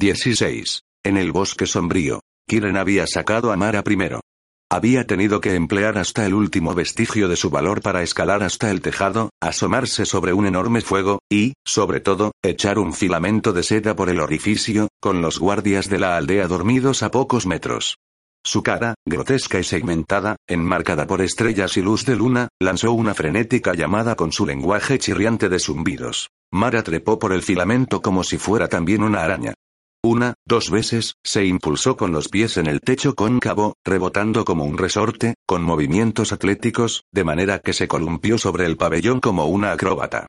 16. En el bosque sombrío, Kiren había sacado a Mara primero. Había tenido que emplear hasta el último vestigio de su valor para escalar hasta el tejado, asomarse sobre un enorme fuego, y, sobre todo, echar un filamento de seda por el orificio, con los guardias de la aldea dormidos a pocos metros. Su cara, grotesca y segmentada, enmarcada por estrellas y luz de luna, lanzó una frenética llamada con su lenguaje chirriante de zumbidos. Mara trepó por el filamento como si fuera también una araña. Una, dos veces, se impulsó con los pies en el techo cóncavo, rebotando como un resorte, con movimientos atléticos, de manera que se columpió sobre el pabellón como una acróbata.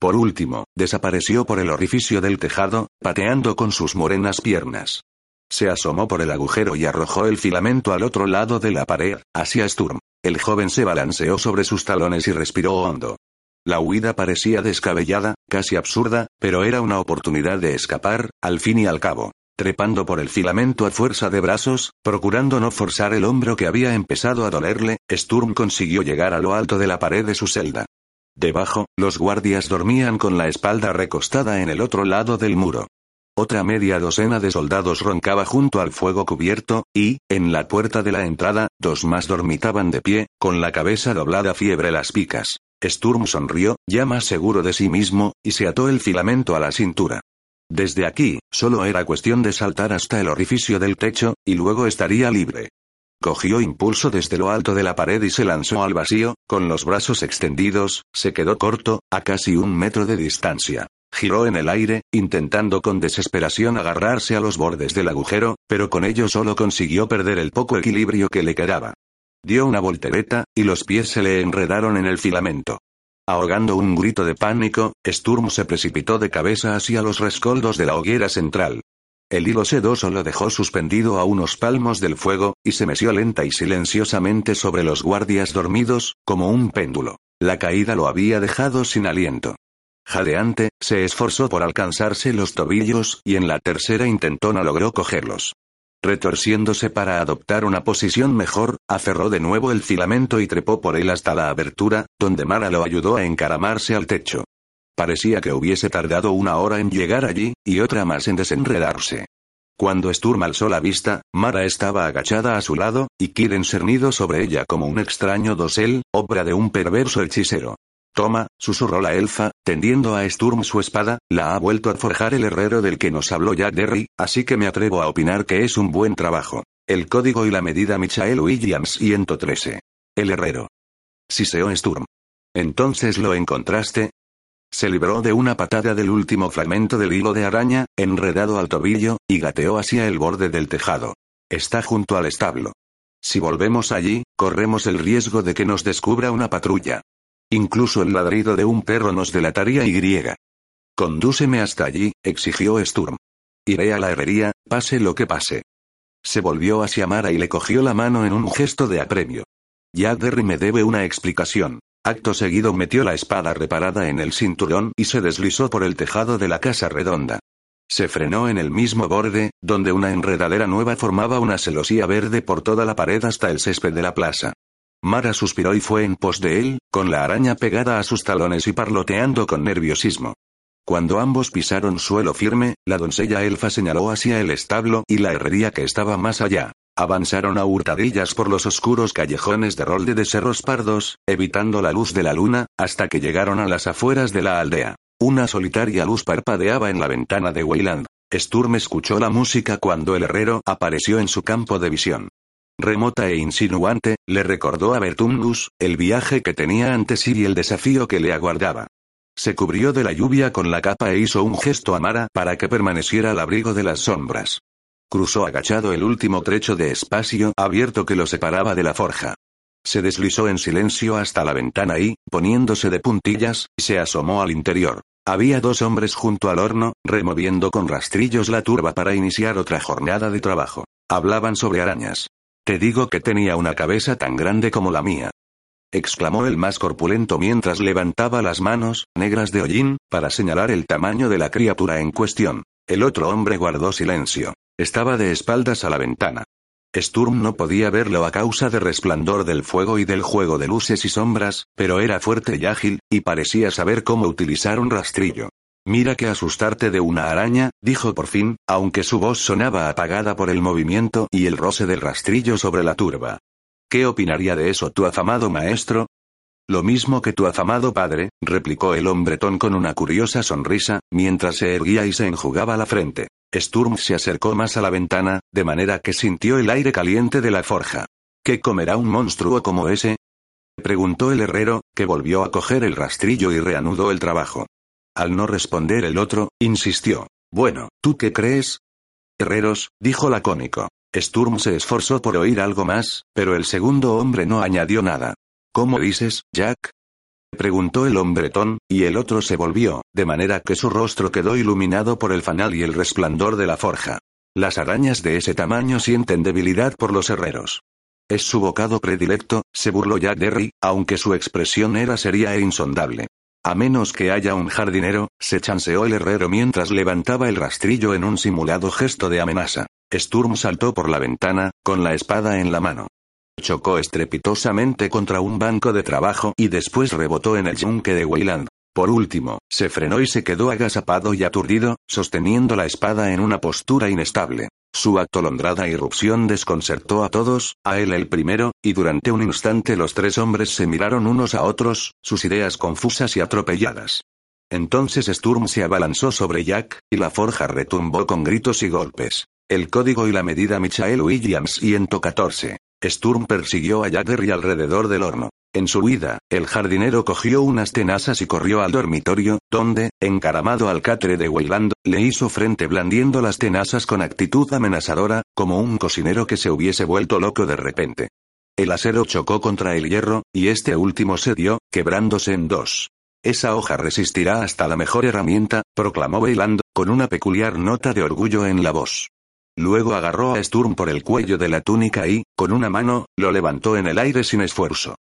Por último, desapareció por el orificio del tejado, pateando con sus morenas piernas. Se asomó por el agujero y arrojó el filamento al otro lado de la pared, hacia Sturm. El joven se balanceó sobre sus talones y respiró hondo. La huida parecía descabellada, casi absurda, pero era una oportunidad de escapar, al fin y al cabo. Trepando por el filamento a fuerza de brazos, procurando no forzar el hombro que había empezado a dolerle, Sturm consiguió llegar a lo alto de la pared de su celda. Debajo, los guardias dormían con la espalda recostada en el otro lado del muro. Otra media docena de soldados roncaba junto al fuego cubierto, y, en la puerta de la entrada, dos más dormitaban de pie, con la cabeza doblada fiebre las picas. Sturm sonrió, ya más seguro de sí mismo, y se ató el filamento a la cintura. Desde aquí, solo era cuestión de saltar hasta el orificio del techo, y luego estaría libre. Cogió impulso desde lo alto de la pared y se lanzó al vacío, con los brazos extendidos, se quedó corto, a casi un metro de distancia. Giró en el aire, intentando con desesperación agarrarse a los bordes del agujero, pero con ello solo consiguió perder el poco equilibrio que le quedaba. Dio una voltereta, y los pies se le enredaron en el filamento. Ahogando un grito de pánico, Sturm se precipitó de cabeza hacia los rescoldos de la hoguera central. El hilo sedoso lo dejó suspendido a unos palmos del fuego, y se meció lenta y silenciosamente sobre los guardias dormidos, como un péndulo. La caída lo había dejado sin aliento. Jadeante, se esforzó por alcanzarse los tobillos, y en la tercera intentó no logró cogerlos. Retorciéndose para adoptar una posición mejor, aferró de nuevo el filamento y trepó por él hasta la abertura, donde Mara lo ayudó a encaramarse al techo. Parecía que hubiese tardado una hora en llegar allí, y otra más en desenredarse. Cuando Sturm alzó la vista, Mara estaba agachada a su lado, y Kiren cernido sobre ella como un extraño dosel, obra de un perverso hechicero. Toma, susurró la elfa, tendiendo a Sturm su espada, la ha vuelto a forjar el herrero del que nos habló Jack Derry, así que me atrevo a opinar que es un buen trabajo. El código y la medida Michael Williams 113. El herrero. Siseó Sturm. Entonces lo encontraste. Se libró de una patada del último fragmento del hilo de araña, enredado al tobillo, y gateó hacia el borde del tejado. Está junto al establo. Si volvemos allí, corremos el riesgo de que nos descubra una patrulla. Incluso el ladrido de un perro nos delataría y griega. Condúceme hasta allí, exigió Sturm. Iré a la herrería, pase lo que pase. Se volvió hacia Mara y le cogió la mano en un gesto de apremio. Ya Derry me debe una explicación. Acto seguido metió la espada reparada en el cinturón y se deslizó por el tejado de la casa redonda. Se frenó en el mismo borde, donde una enredadera nueva formaba una celosía verde por toda la pared hasta el césped de la plaza. Mara suspiró y fue en pos de él, con la araña pegada a sus talones y parloteando con nerviosismo. Cuando ambos pisaron suelo firme, la doncella elfa señaló hacia el establo y la herrería que estaba más allá. Avanzaron a hurtadillas por los oscuros callejones de rolde de cerros pardos, evitando la luz de la luna, hasta que llegaron a las afueras de la aldea. Una solitaria luz parpadeaba en la ventana de Weyland. Sturm escuchó la música cuando el herrero apareció en su campo de visión remota e insinuante, le recordó a Bertungus, el viaje que tenía ante sí y el desafío que le aguardaba. Se cubrió de la lluvia con la capa e hizo un gesto a Mara para que permaneciera al abrigo de las sombras. Cruzó agachado el último trecho de espacio abierto que lo separaba de la forja. Se deslizó en silencio hasta la ventana y, poniéndose de puntillas, se asomó al interior. Había dos hombres junto al horno, removiendo con rastrillos la turba para iniciar otra jornada de trabajo. Hablaban sobre arañas. Te digo que tenía una cabeza tan grande como la mía. exclamó el más corpulento mientras levantaba las manos, negras de hollín, para señalar el tamaño de la criatura en cuestión. El otro hombre guardó silencio. Estaba de espaldas a la ventana. Sturm no podía verlo a causa del resplandor del fuego y del juego de luces y sombras, pero era fuerte y ágil, y parecía saber cómo utilizar un rastrillo. Mira que asustarte de una araña, dijo por fin, aunque su voz sonaba apagada por el movimiento y el roce del rastrillo sobre la turba. ¿Qué opinaría de eso tu afamado maestro? Lo mismo que tu afamado padre, replicó el hombretón con una curiosa sonrisa, mientras se erguía y se enjugaba la frente. Sturm se acercó más a la ventana, de manera que sintió el aire caliente de la forja. ¿Qué comerá un monstruo como ese? preguntó el herrero, que volvió a coger el rastrillo y reanudó el trabajo. Al no responder el otro, insistió. Bueno, ¿tú qué crees? Herreros, dijo lacónico. Sturm se esforzó por oír algo más, pero el segundo hombre no añadió nada. ¿Cómo dices, Jack? Preguntó el hombretón, y el otro se volvió, de manera que su rostro quedó iluminado por el fanal y el resplandor de la forja. Las arañas de ese tamaño sienten debilidad por los herreros. Es su bocado predilecto, se burló Jack Derry, aunque su expresión era seria e insondable. A menos que haya un jardinero, se chanceó el herrero mientras levantaba el rastrillo en un simulado gesto de amenaza. Sturm saltó por la ventana, con la espada en la mano. Chocó estrepitosamente contra un banco de trabajo y después rebotó en el yunque de Weyland. Por último, se frenó y se quedó agazapado y aturdido, sosteniendo la espada en una postura inestable. Su atolondrada irrupción desconcertó a todos, a él el primero, y durante un instante los tres hombres se miraron unos a otros, sus ideas confusas y atropelladas. Entonces Sturm se abalanzó sobre Jack, y la forja retumbó con gritos y golpes. El código y la medida Michael Williams 114. Sturm persiguió a Jagger y alrededor del horno. En su huida, el jardinero cogió unas tenazas y corrió al dormitorio, donde, encaramado al catre de Weyland, le hizo frente blandiendo las tenazas con actitud amenazadora, como un cocinero que se hubiese vuelto loco de repente. El acero chocó contra el hierro, y este último se dio, quebrándose en dos. Esa hoja resistirá hasta la mejor herramienta, proclamó Weyland, con una peculiar nota de orgullo en la voz. Luego agarró a Sturm por el cuello de la túnica y, con una mano, lo levantó en el aire sin esfuerzo.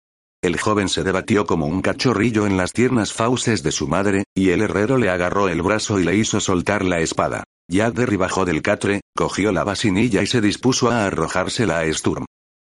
El joven se debatió como un cachorrillo en las tiernas fauces de su madre, y el herrero le agarró el brazo y le hizo soltar la espada. Jack bajó del catre, cogió la vasinilla y se dispuso a arrojársela a Sturm.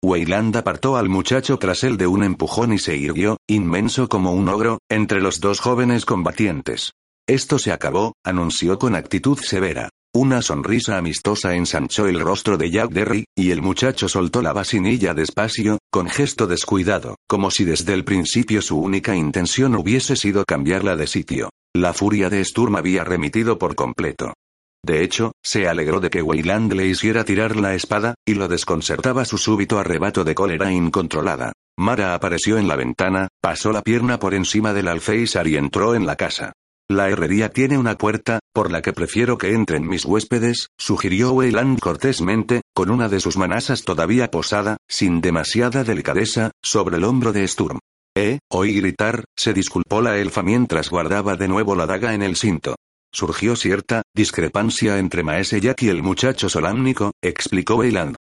Weyland apartó al muchacho tras él de un empujón y se irguió, inmenso como un ogro, entre los dos jóvenes combatientes. Esto se acabó, anunció con actitud severa. Una sonrisa amistosa ensanchó el rostro de Jack Derry, y el muchacho soltó la vasinilla despacio, con gesto descuidado, como si desde el principio su única intención hubiese sido cambiarla de sitio. La furia de Sturm había remitido por completo. De hecho, se alegró de que Weyland le hiciera tirar la espada, y lo desconcertaba su súbito arrebato de cólera incontrolada. Mara apareció en la ventana, pasó la pierna por encima del alféizar y entró en la casa. La herrería tiene una puerta, por la que prefiero que entren mis huéspedes, sugirió Weyland cortésmente, con una de sus manasas todavía posada, sin demasiada delicadeza, sobre el hombro de Sturm. Eh, oí gritar, se disculpó la elfa mientras guardaba de nuevo la daga en el cinto. Surgió cierta discrepancia entre Maese Jack y el muchacho solámnico, explicó Weyland.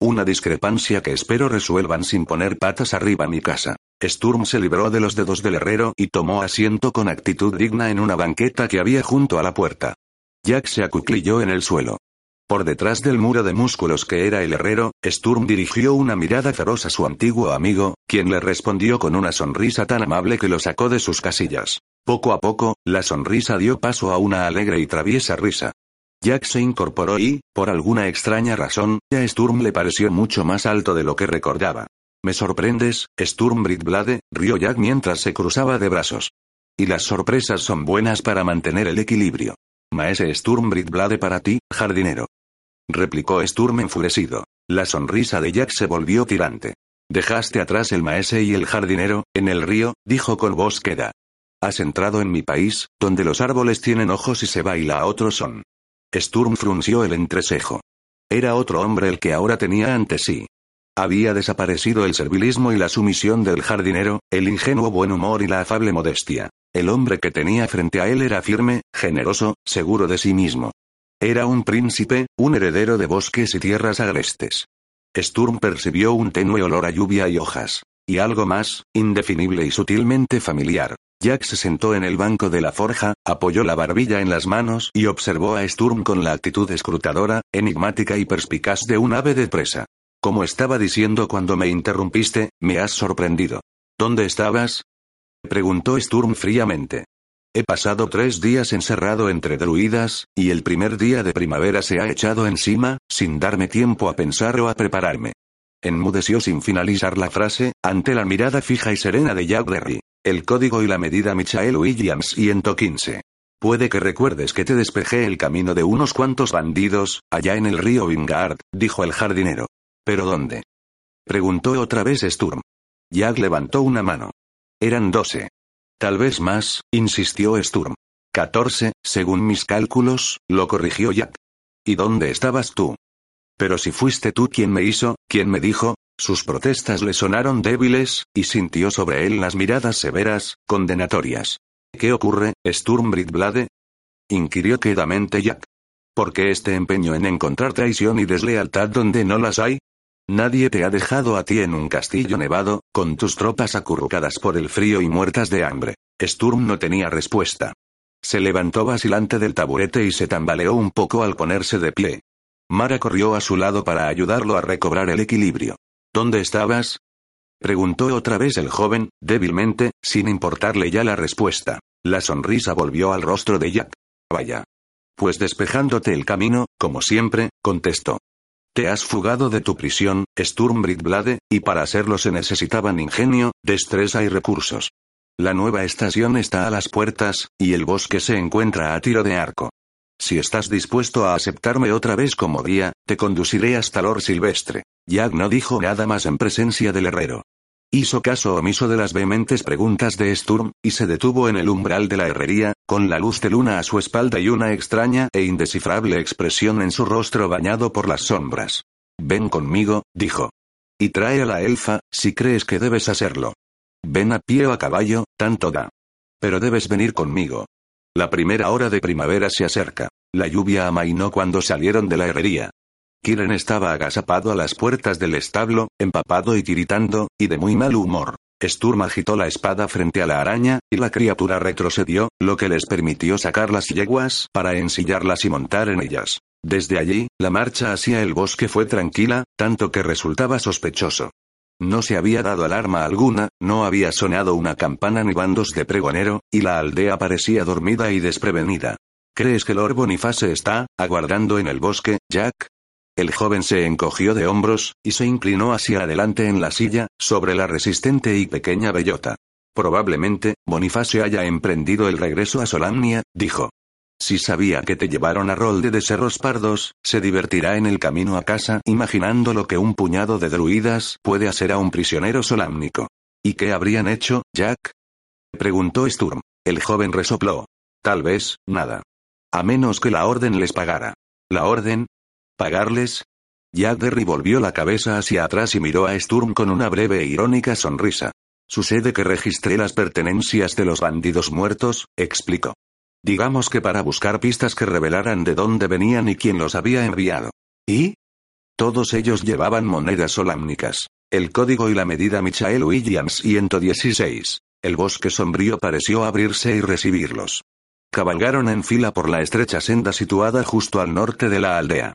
Una discrepancia que espero resuelvan sin poner patas arriba mi casa. Sturm se libró de los dedos del herrero y tomó asiento con actitud digna en una banqueta que había junto a la puerta. Jack se acuclilló en el suelo. Por detrás del muro de músculos que era el herrero, Sturm dirigió una mirada feroz a su antiguo amigo, quien le respondió con una sonrisa tan amable que lo sacó de sus casillas. Poco a poco, la sonrisa dio paso a una alegre y traviesa risa. Jack se incorporó y, por alguna extraña razón, a Sturm le pareció mucho más alto de lo que recordaba. Me sorprendes, Sturmbridblade, rió Jack mientras se cruzaba de brazos. Y las sorpresas son buenas para mantener el equilibrio. Maese Sturmbridblade para ti, jardinero. Replicó Sturm enfurecido. La sonrisa de Jack se volvió tirante. Dejaste atrás el maese y el jardinero, en el río, dijo con voz queda. Has entrado en mi país, donde los árboles tienen ojos y se baila a otros son. Sturm frunció el entrecejo. Era otro hombre el que ahora tenía ante sí. Había desaparecido el servilismo y la sumisión del jardinero, el ingenuo buen humor y la afable modestia. El hombre que tenía frente a él era firme, generoso, seguro de sí mismo. Era un príncipe, un heredero de bosques y tierras agrestes. Sturm percibió un tenue olor a lluvia y hojas. Y algo más, indefinible y sutilmente familiar. Jack se sentó en el banco de la forja, apoyó la barbilla en las manos y observó a Sturm con la actitud escrutadora, enigmática y perspicaz de un ave de presa. Como estaba diciendo cuando me interrumpiste, me has sorprendido. ¿Dónde estabas? preguntó Sturm fríamente. He pasado tres días encerrado entre druidas, y el primer día de primavera se ha echado encima, sin darme tiempo a pensar o a prepararme. Enmudeció sin finalizar la frase, ante la mirada fija y serena de Jack. El código y la medida Michael Williams 115. Puede que recuerdes que te despejé el camino de unos cuantos bandidos, allá en el río Vingard, dijo el jardinero. ¿Pero dónde? Preguntó otra vez Sturm. Jack levantó una mano. Eran doce. Tal vez más, insistió Sturm. Catorce, según mis cálculos, lo corrigió Jack. ¿Y dónde estabas tú? Pero si fuiste tú quien me hizo, quien me dijo, sus protestas le sonaron débiles, y sintió sobre él las miradas severas, condenatorias. ¿Qué ocurre, Sturm Britblade? inquirió quedamente Jack. ¿Por qué este empeño en encontrar traición y deslealtad donde no las hay? Nadie te ha dejado a ti en un castillo nevado, con tus tropas acurrucadas por el frío y muertas de hambre. Sturm no tenía respuesta. Se levantó vacilante del taburete y se tambaleó un poco al ponerse de pie. Mara corrió a su lado para ayudarlo a recobrar el equilibrio. ¿Dónde estabas? preguntó otra vez el joven, débilmente, sin importarle ya la respuesta. La sonrisa volvió al rostro de Jack. Vaya. Pues despejándote el camino, como siempre, contestó. Te has fugado de tu prisión, Sturmbridblade, y para hacerlo se necesitaban ingenio, destreza y recursos. La nueva estación está a las puertas, y el bosque se encuentra a tiro de arco. Si estás dispuesto a aceptarme otra vez como guía, te conduciré hasta Lord Silvestre. Jack no dijo nada más en presencia del herrero. Hizo caso omiso de las vehementes preguntas de Sturm, y se detuvo en el umbral de la herrería, con la luz de luna a su espalda y una extraña e indescifrable expresión en su rostro bañado por las sombras. Ven conmigo, dijo. Y trae a la elfa, si crees que debes hacerlo. Ven a pie o a caballo, tanto da. Pero debes venir conmigo. La primera hora de primavera se acerca. La lluvia amainó cuando salieron de la herrería. Kiren estaba agazapado a las puertas del establo, empapado y tiritando, y de muy mal humor. Sturm agitó la espada frente a la araña, y la criatura retrocedió, lo que les permitió sacar las yeguas para ensillarlas y montar en ellas. Desde allí, la marcha hacia el bosque fue tranquila, tanto que resultaba sospechoso. No se había dado alarma alguna, no había sonado una campana ni bandos de pregonero, y la aldea parecía dormida y desprevenida. ¿Crees que Lord Boniface está, aguardando en el bosque, Jack? El joven se encogió de hombros, y se inclinó hacia adelante en la silla, sobre la resistente y pequeña bellota. Probablemente, Bonifacio haya emprendido el regreso a Solamnia, dijo. Si sabía que te llevaron a Rolde de Cerros Pardos, se divertirá en el camino a casa imaginando lo que un puñado de druidas puede hacer a un prisionero solámnico. ¿Y qué habrían hecho, Jack? preguntó Sturm. El joven resopló. Tal vez, nada. A menos que la orden les pagara. ¿La orden? ¿Pagarles? Jack Derry volvió la cabeza hacia atrás y miró a Sturm con una breve e irónica sonrisa. Sucede que registré las pertenencias de los bandidos muertos, explicó. Digamos que para buscar pistas que revelaran de dónde venían y quién los había enviado. ¿Y? Todos ellos llevaban monedas solámnicas. El código y la medida Michael Williams 116. El bosque sombrío pareció abrirse y recibirlos. Cabalgaron en fila por la estrecha senda situada justo al norte de la aldea.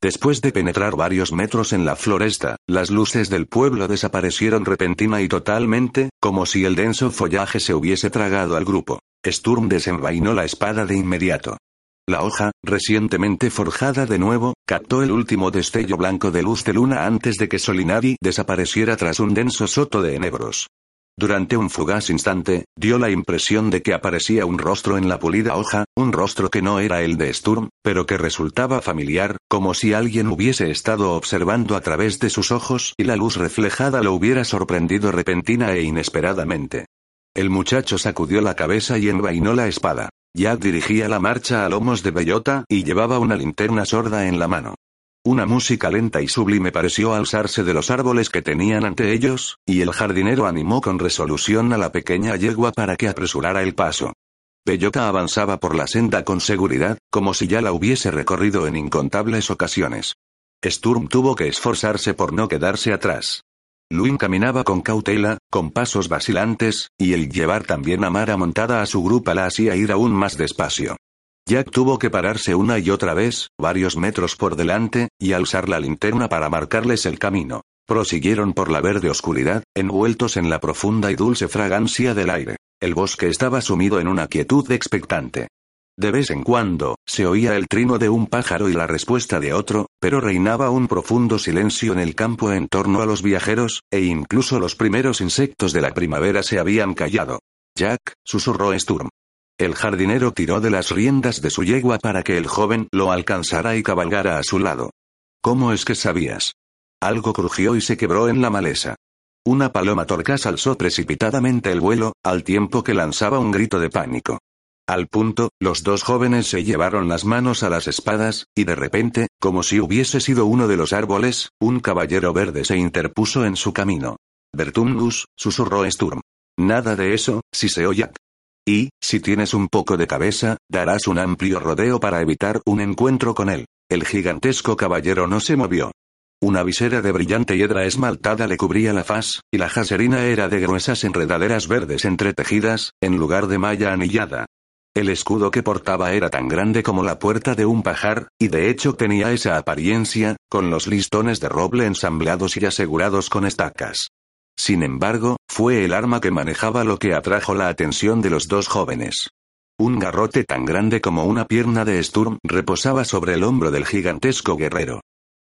Después de penetrar varios metros en la floresta, las luces del pueblo desaparecieron repentina y totalmente, como si el denso follaje se hubiese tragado al grupo. Sturm desenvainó la espada de inmediato. La hoja, recientemente forjada de nuevo, captó el último destello blanco de luz de luna antes de que Solinari desapareciera tras un denso soto de enebros. Durante un fugaz instante, dio la impresión de que aparecía un rostro en la pulida hoja, un rostro que no era el de Sturm, pero que resultaba familiar, como si alguien hubiese estado observando a través de sus ojos y la luz reflejada lo hubiera sorprendido repentina e inesperadamente. El muchacho sacudió la cabeza y envainó la espada. Jack dirigía la marcha a lomos de bellota y llevaba una linterna sorda en la mano. Una música lenta y sublime pareció alzarse de los árboles que tenían ante ellos, y el jardinero animó con resolución a la pequeña yegua para que apresurara el paso. Bellota avanzaba por la senda con seguridad, como si ya la hubiese recorrido en incontables ocasiones. Sturm tuvo que esforzarse por no quedarse atrás. Luin caminaba con cautela, con pasos vacilantes, y el llevar también a Mara montada a su grupa la hacía ir aún más despacio. Jack tuvo que pararse una y otra vez, varios metros por delante, y alzar la linterna para marcarles el camino. Prosiguieron por la verde oscuridad, envueltos en la profunda y dulce fragancia del aire. El bosque estaba sumido en una quietud expectante. De vez en cuando, se oía el trino de un pájaro y la respuesta de otro, pero reinaba un profundo silencio en el campo en torno a los viajeros, e incluso los primeros insectos de la primavera se habían callado. Jack, susurró Sturm. El jardinero tiró de las riendas de su yegua para que el joven lo alcanzara y cabalgara a su lado. ¿Cómo es que sabías? Algo crujió y se quebró en la maleza. Una paloma torcas alzó precipitadamente el vuelo, al tiempo que lanzaba un grito de pánico. Al punto, los dos jóvenes se llevaron las manos a las espadas, y de repente, como si hubiese sido uno de los árboles, un caballero verde se interpuso en su camino. Bertungus, susurró Sturm. Nada de eso, si se oye. Y, si tienes un poco de cabeza, darás un amplio rodeo para evitar un encuentro con él. El gigantesco caballero no se movió. Una visera de brillante hiedra esmaltada le cubría la faz, y la jaserina era de gruesas enredaderas verdes entretejidas, en lugar de malla anillada. El escudo que portaba era tan grande como la puerta de un pajar, y de hecho tenía esa apariencia, con los listones de roble ensamblados y asegurados con estacas. Sin embargo, fue el arma que manejaba lo que atrajo la atención de los dos jóvenes. Un garrote tan grande como una pierna de Sturm reposaba sobre el hombro del gigantesco guerrero.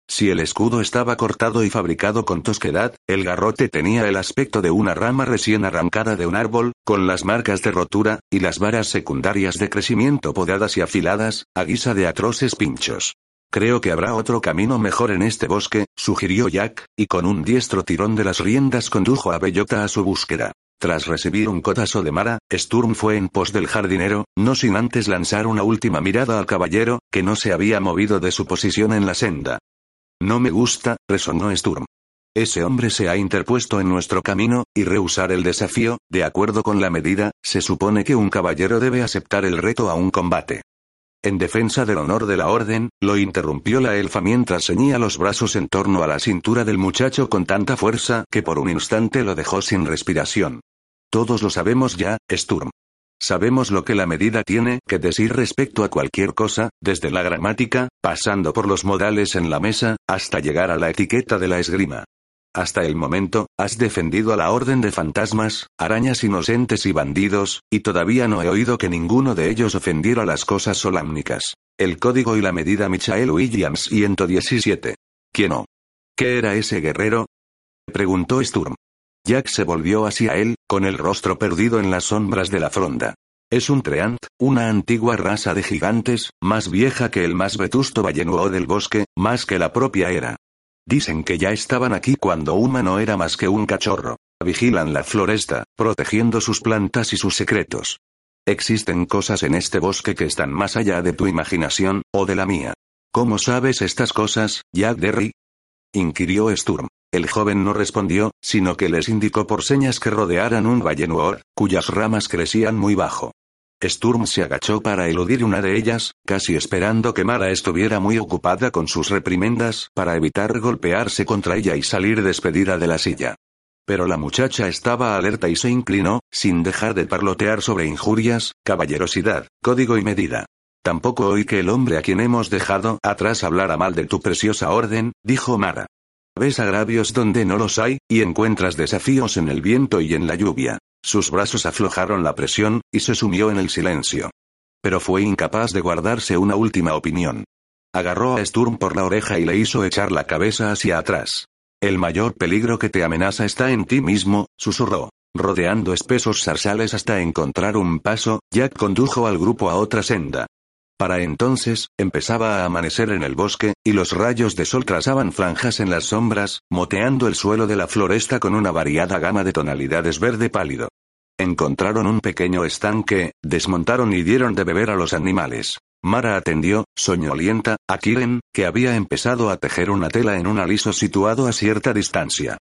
Si el escudo estaba cortado y fabricado con tosquedad, el garrote tenía el aspecto de una rama recién arrancada de un árbol, con las marcas de rotura, y las varas secundarias de crecimiento podadas y afiladas, a guisa de atroces pinchos. Creo que habrá otro camino mejor en este bosque, sugirió Jack, y con un diestro tirón de las riendas condujo a Bellota a su búsqueda. Tras recibir un cotazo de Mara, Sturm fue en pos del jardinero, no sin antes lanzar una última mirada al caballero, que no se había movido de su posición en la senda. No me gusta, resonó Sturm. Ese hombre se ha interpuesto en nuestro camino, y rehusar el desafío, de acuerdo con la medida, se supone que un caballero debe aceptar el reto a un combate. En defensa del honor de la orden, lo interrumpió la elfa mientras ceñía los brazos en torno a la cintura del muchacho con tanta fuerza que por un instante lo dejó sin respiración. Todos lo sabemos ya, Sturm. Sabemos lo que la medida tiene que decir respecto a cualquier cosa, desde la gramática, pasando por los modales en la mesa, hasta llegar a la etiqueta de la esgrima. Hasta el momento, has defendido a la orden de fantasmas, arañas inocentes y bandidos, y todavía no he oído que ninguno de ellos ofendiera las cosas solámnicas. El código y la medida Michael Williams 117. ¿Quién o? ¿Qué era ese guerrero? preguntó Sturm. Jack se volvió hacia él, con el rostro perdido en las sombras de la fronda. Es un treant, una antigua raza de gigantes, más vieja que el más vetusto ballenuo del bosque, más que la propia era. Dicen que ya estaban aquí cuando Uma no era más que un cachorro. Vigilan la floresta, protegiendo sus plantas y sus secretos. Existen cosas en este bosque que están más allá de tu imaginación, o de la mía. ¿Cómo sabes estas cosas, Jack Derry? inquirió Sturm. El joven no respondió, sino que les indicó por señas que rodearan un valle cuyas ramas crecían muy bajo. Sturm se agachó para eludir una de ellas, casi esperando que Mara estuviera muy ocupada con sus reprimendas para evitar golpearse contra ella y salir despedida de la silla. Pero la muchacha estaba alerta y se inclinó, sin dejar de parlotear sobre injurias, caballerosidad, código y medida. Tampoco oí que el hombre a quien hemos dejado atrás hablara mal de tu preciosa orden, dijo Mara. Ves agravios donde no los hay, y encuentras desafíos en el viento y en la lluvia. Sus brazos aflojaron la presión, y se sumió en el silencio. Pero fue incapaz de guardarse una última opinión. Agarró a Sturm por la oreja y le hizo echar la cabeza hacia atrás. El mayor peligro que te amenaza está en ti mismo, susurró. Rodeando espesos zarzales hasta encontrar un paso, Jack condujo al grupo a otra senda. Para entonces, empezaba a amanecer en el bosque, y los rayos de sol trazaban franjas en las sombras, moteando el suelo de la floresta con una variada gama de tonalidades verde pálido. Encontraron un pequeño estanque, desmontaron y dieron de beber a los animales. Mara atendió, soñolienta, a Kiren, que había empezado a tejer una tela en un aliso situado a cierta distancia.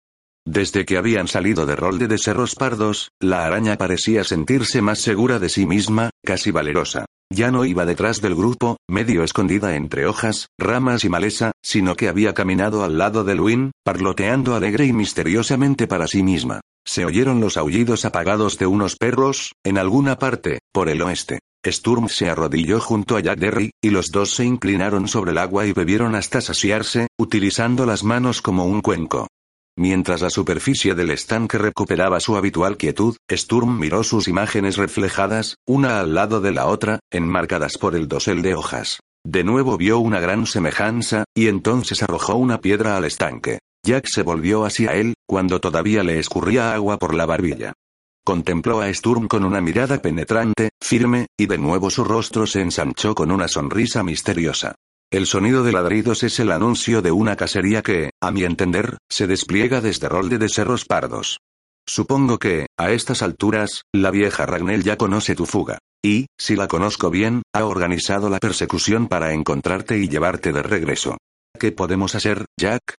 Desde que habían salido de Rolde de Cerros Pardos, la araña parecía sentirse más segura de sí misma, casi valerosa. Ya no iba detrás del grupo, medio escondida entre hojas, ramas y maleza, sino que había caminado al lado de Luin, parloteando alegre y misteriosamente para sí misma. Se oyeron los aullidos apagados de unos perros, en alguna parte, por el oeste. Sturm se arrodilló junto a Jack y los dos se inclinaron sobre el agua y bebieron hasta saciarse, utilizando las manos como un cuenco. Mientras la superficie del estanque recuperaba su habitual quietud, Sturm miró sus imágenes reflejadas, una al lado de la otra, enmarcadas por el dosel de hojas. De nuevo vio una gran semejanza, y entonces arrojó una piedra al estanque. Jack se volvió hacia él, cuando todavía le escurría agua por la barbilla. Contempló a Sturm con una mirada penetrante, firme, y de nuevo su rostro se ensanchó con una sonrisa misteriosa. El sonido de ladridos es el anuncio de una cacería que, a mi entender, se despliega desde Rolde de Cerros Pardos. Supongo que, a estas alturas, la vieja Ragnell ya conoce tu fuga. Y, si la conozco bien, ha organizado la persecución para encontrarte y llevarte de regreso. ¿Qué podemos hacer, Jack?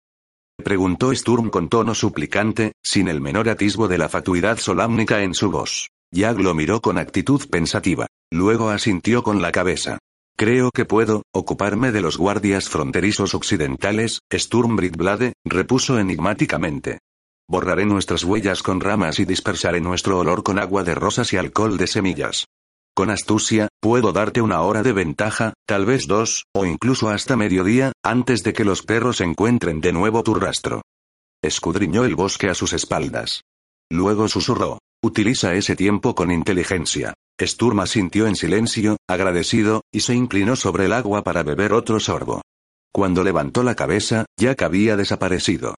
Preguntó Sturm con tono suplicante, sin el menor atisbo de la fatuidad solámnica en su voz. Jack lo miró con actitud pensativa. Luego asintió con la cabeza. Creo que puedo, ocuparme de los guardias fronterizos occidentales, Sturmbridblade, repuso enigmáticamente. Borraré nuestras huellas con ramas y dispersaré nuestro olor con agua de rosas y alcohol de semillas. Con astucia, puedo darte una hora de ventaja, tal vez dos, o incluso hasta mediodía, antes de que los perros encuentren de nuevo tu rastro. Escudriñó el bosque a sus espaldas. Luego susurró. Utiliza ese tiempo con inteligencia. Sturm sintió en silencio, agradecido, y se inclinó sobre el agua para beber otro sorbo. Cuando levantó la cabeza, Jack había desaparecido.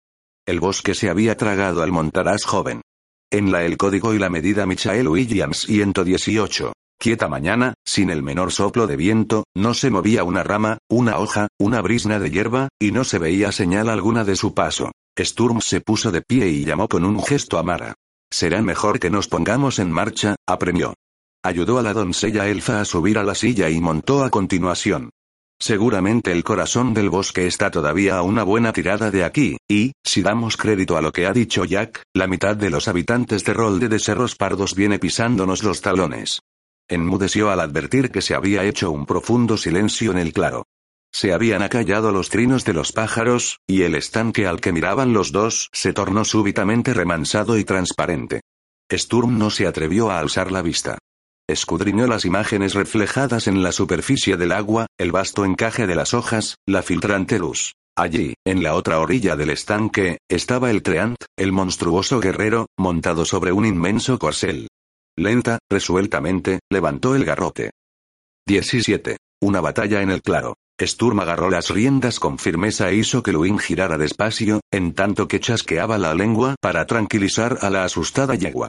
El bosque se había tragado al montaraz joven. En la el código y la medida Michael Williams 118. Quieta mañana, sin el menor soplo de viento, no se movía una rama, una hoja, una brisna de hierba, y no se veía señal alguna de su paso. Sturm se puso de pie y llamó con un gesto a Mara. Será mejor que nos pongamos en marcha, apremió. Ayudó a la doncella elfa a subir a la silla y montó a continuación. Seguramente el corazón del bosque está todavía a una buena tirada de aquí, y, si damos crédito a lo que ha dicho Jack, la mitad de los habitantes de Rolde de Cerros Pardos viene pisándonos los talones. Enmudeció al advertir que se había hecho un profundo silencio en el claro. Se habían acallado los trinos de los pájaros, y el estanque al que miraban los dos se tornó súbitamente remansado y transparente. Sturm no se atrevió a alzar la vista. Escudriñó las imágenes reflejadas en la superficie del agua, el vasto encaje de las hojas, la filtrante luz. Allí, en la otra orilla del estanque, estaba el Treant, el monstruoso guerrero, montado sobre un inmenso corcel. Lenta, resueltamente, levantó el garrote. 17. Una batalla en el claro. Sturm agarró las riendas con firmeza e hizo que Luin girara despacio, en tanto que chasqueaba la lengua para tranquilizar a la asustada yegua.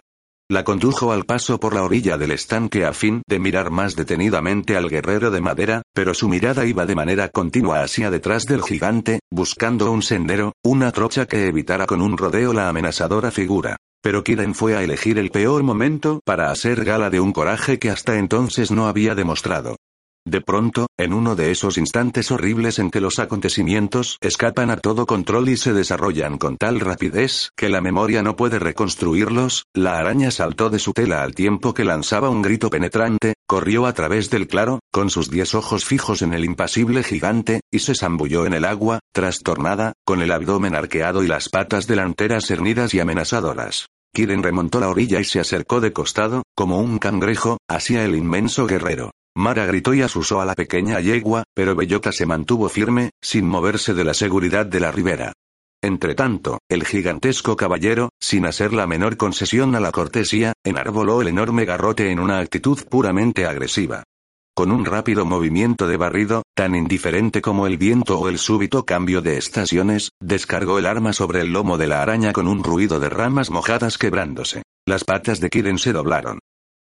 La condujo al paso por la orilla del estanque a fin de mirar más detenidamente al guerrero de madera, pero su mirada iba de manera continua hacia detrás del gigante, buscando un sendero, una trocha que evitara con un rodeo la amenazadora figura. Pero Kiren fue a elegir el peor momento para hacer gala de un coraje que hasta entonces no había demostrado. De pronto, en uno de esos instantes horribles en que los acontecimientos escapan a todo control y se desarrollan con tal rapidez que la memoria no puede reconstruirlos, la araña saltó de su tela al tiempo que lanzaba un grito penetrante, corrió a través del claro, con sus diez ojos fijos en el impasible gigante, y se zambulló en el agua, trastornada, con el abdomen arqueado y las patas delanteras cernidas y amenazadoras. Kiren remontó la orilla y se acercó de costado, como un cangrejo, hacia el inmenso guerrero. Mara gritó y asusó a la pequeña yegua, pero Bellota se mantuvo firme, sin moverse de la seguridad de la ribera. Entretanto, el gigantesco caballero, sin hacer la menor concesión a la cortesía, enarboló el enorme garrote en una actitud puramente agresiva. Con un rápido movimiento de barrido, tan indiferente como el viento o el súbito cambio de estaciones, descargó el arma sobre el lomo de la araña con un ruido de ramas mojadas quebrándose. Las patas de Kiren se doblaron.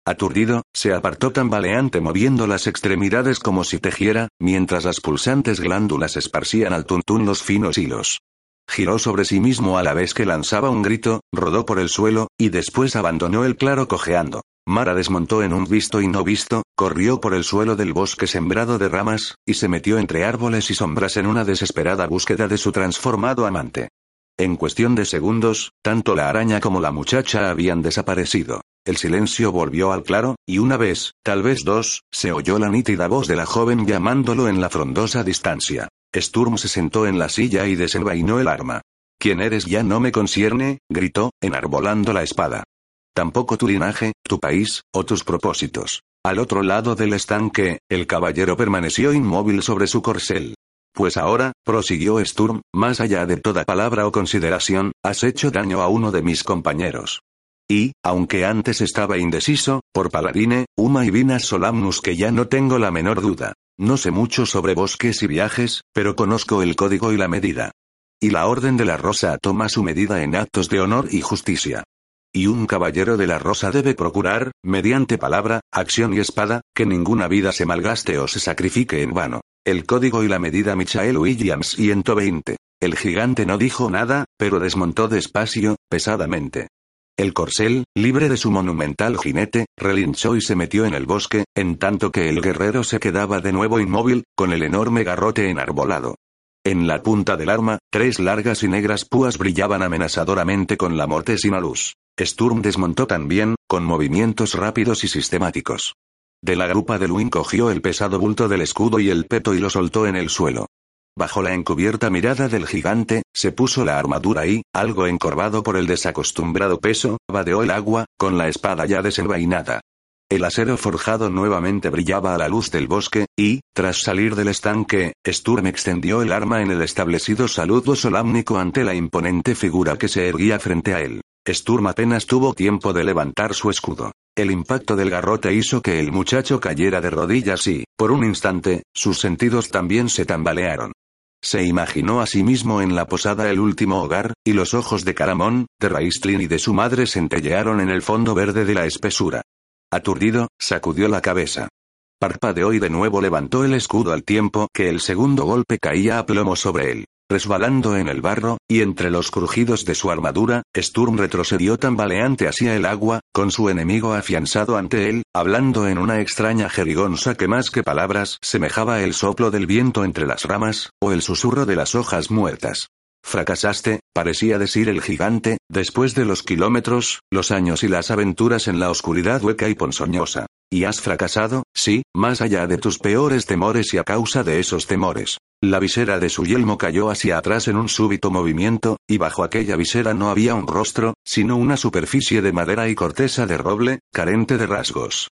Aturdido, se apartó tambaleante moviendo las extremidades como si tejiera, mientras las pulsantes glándulas esparcían al tuntún los finos hilos. Giró sobre sí mismo a la vez que lanzaba un grito, rodó por el suelo, y después abandonó el claro cojeando. Mara desmontó en un visto y no visto, corrió por el suelo del bosque sembrado de ramas, y se metió entre árboles y sombras en una desesperada búsqueda de su transformado amante. En cuestión de segundos, tanto la araña como la muchacha habían desaparecido. El silencio volvió al claro, y una vez, tal vez dos, se oyó la nítida voz de la joven llamándolo en la frondosa distancia. Sturm se sentó en la silla y desenvainó el arma. ¿Quién eres ya no me concierne? gritó, enarbolando la espada. Tampoco tu linaje, tu país, o tus propósitos. Al otro lado del estanque, el caballero permaneció inmóvil sobre su corcel. Pues ahora, prosiguió Sturm, más allá de toda palabra o consideración, has hecho daño a uno de mis compañeros. Y, aunque antes estaba indeciso, por Paladine, Uma y Vinas Solamnus que ya no tengo la menor duda. No sé mucho sobre bosques y viajes, pero conozco el código y la medida. Y la Orden de la Rosa toma su medida en actos de honor y justicia. Y un caballero de la Rosa debe procurar, mediante palabra, acción y espada, que ninguna vida se malgaste o se sacrifique en vano. El código y la medida Michael Williams 120. El gigante no dijo nada, pero desmontó despacio, pesadamente. El corcel, libre de su monumental jinete, relinchó y se metió en el bosque, en tanto que el guerrero se quedaba de nuevo inmóvil, con el enorme garrote enarbolado. En la punta del arma, tres largas y negras púas brillaban amenazadoramente con la mortesina luz. Sturm desmontó también, con movimientos rápidos y sistemáticos. De la grupa de Luin cogió el pesado bulto del escudo y el peto y lo soltó en el suelo. Bajo la encubierta mirada del gigante, se puso la armadura y, algo encorvado por el desacostumbrado peso, vadeó el agua, con la espada ya desenvainada. El acero forjado nuevamente brillaba a la luz del bosque, y, tras salir del estanque, Sturm extendió el arma en el establecido saludo solámnico ante la imponente figura que se erguía frente a él. Sturm apenas tuvo tiempo de levantar su escudo. El impacto del garrote hizo que el muchacho cayera de rodillas y, por un instante, sus sentidos también se tambalearon. Se imaginó a sí mismo en la posada El último hogar, y los ojos de Caramón, de Raistlin y de su madre centellearon en el fondo verde de la espesura. Aturdido, sacudió la cabeza. Parpadeó y de nuevo levantó el escudo al tiempo que el segundo golpe caía a plomo sobre él. Resbalando en el barro, y entre los crujidos de su armadura, Sturm retrocedió tambaleante hacia el agua, con su enemigo afianzado ante él, hablando en una extraña jerigonza que más que palabras semejaba el soplo del viento entre las ramas, o el susurro de las hojas muertas. Fracasaste, parecía decir el gigante, después de los kilómetros, los años y las aventuras en la oscuridad hueca y ponzoñosa. Y has fracasado, sí, más allá de tus peores temores y a causa de esos temores. La visera de su yelmo cayó hacia atrás en un súbito movimiento, y bajo aquella visera no había un rostro, sino una superficie de madera y corteza de roble, carente de rasgos.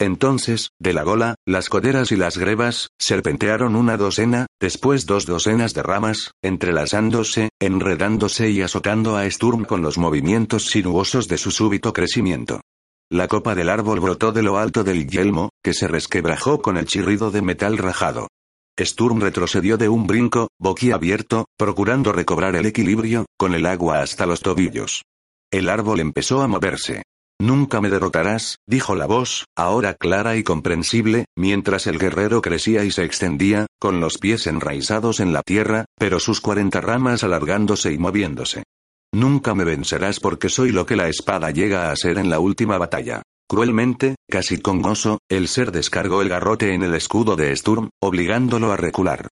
Entonces, de la gola, las coderas y las grebas, serpentearon una docena, después dos docenas de ramas, entrelazándose, enredándose y azotando a Sturm con los movimientos sinuosos de su súbito crecimiento. La copa del árbol brotó de lo alto del yelmo, que se resquebrajó con el chirrido de metal rajado. Sturm retrocedió de un brinco, boquiabierto, procurando recobrar el equilibrio, con el agua hasta los tobillos. El árbol empezó a moverse. Nunca me derrotarás, dijo la voz, ahora clara y comprensible, mientras el guerrero crecía y se extendía, con los pies enraizados en la tierra, pero sus cuarenta ramas alargándose y moviéndose. Nunca me vencerás porque soy lo que la espada llega a ser en la última batalla. Cruelmente, casi con gozo, el ser descargó el garrote en el escudo de Sturm, obligándolo a recular.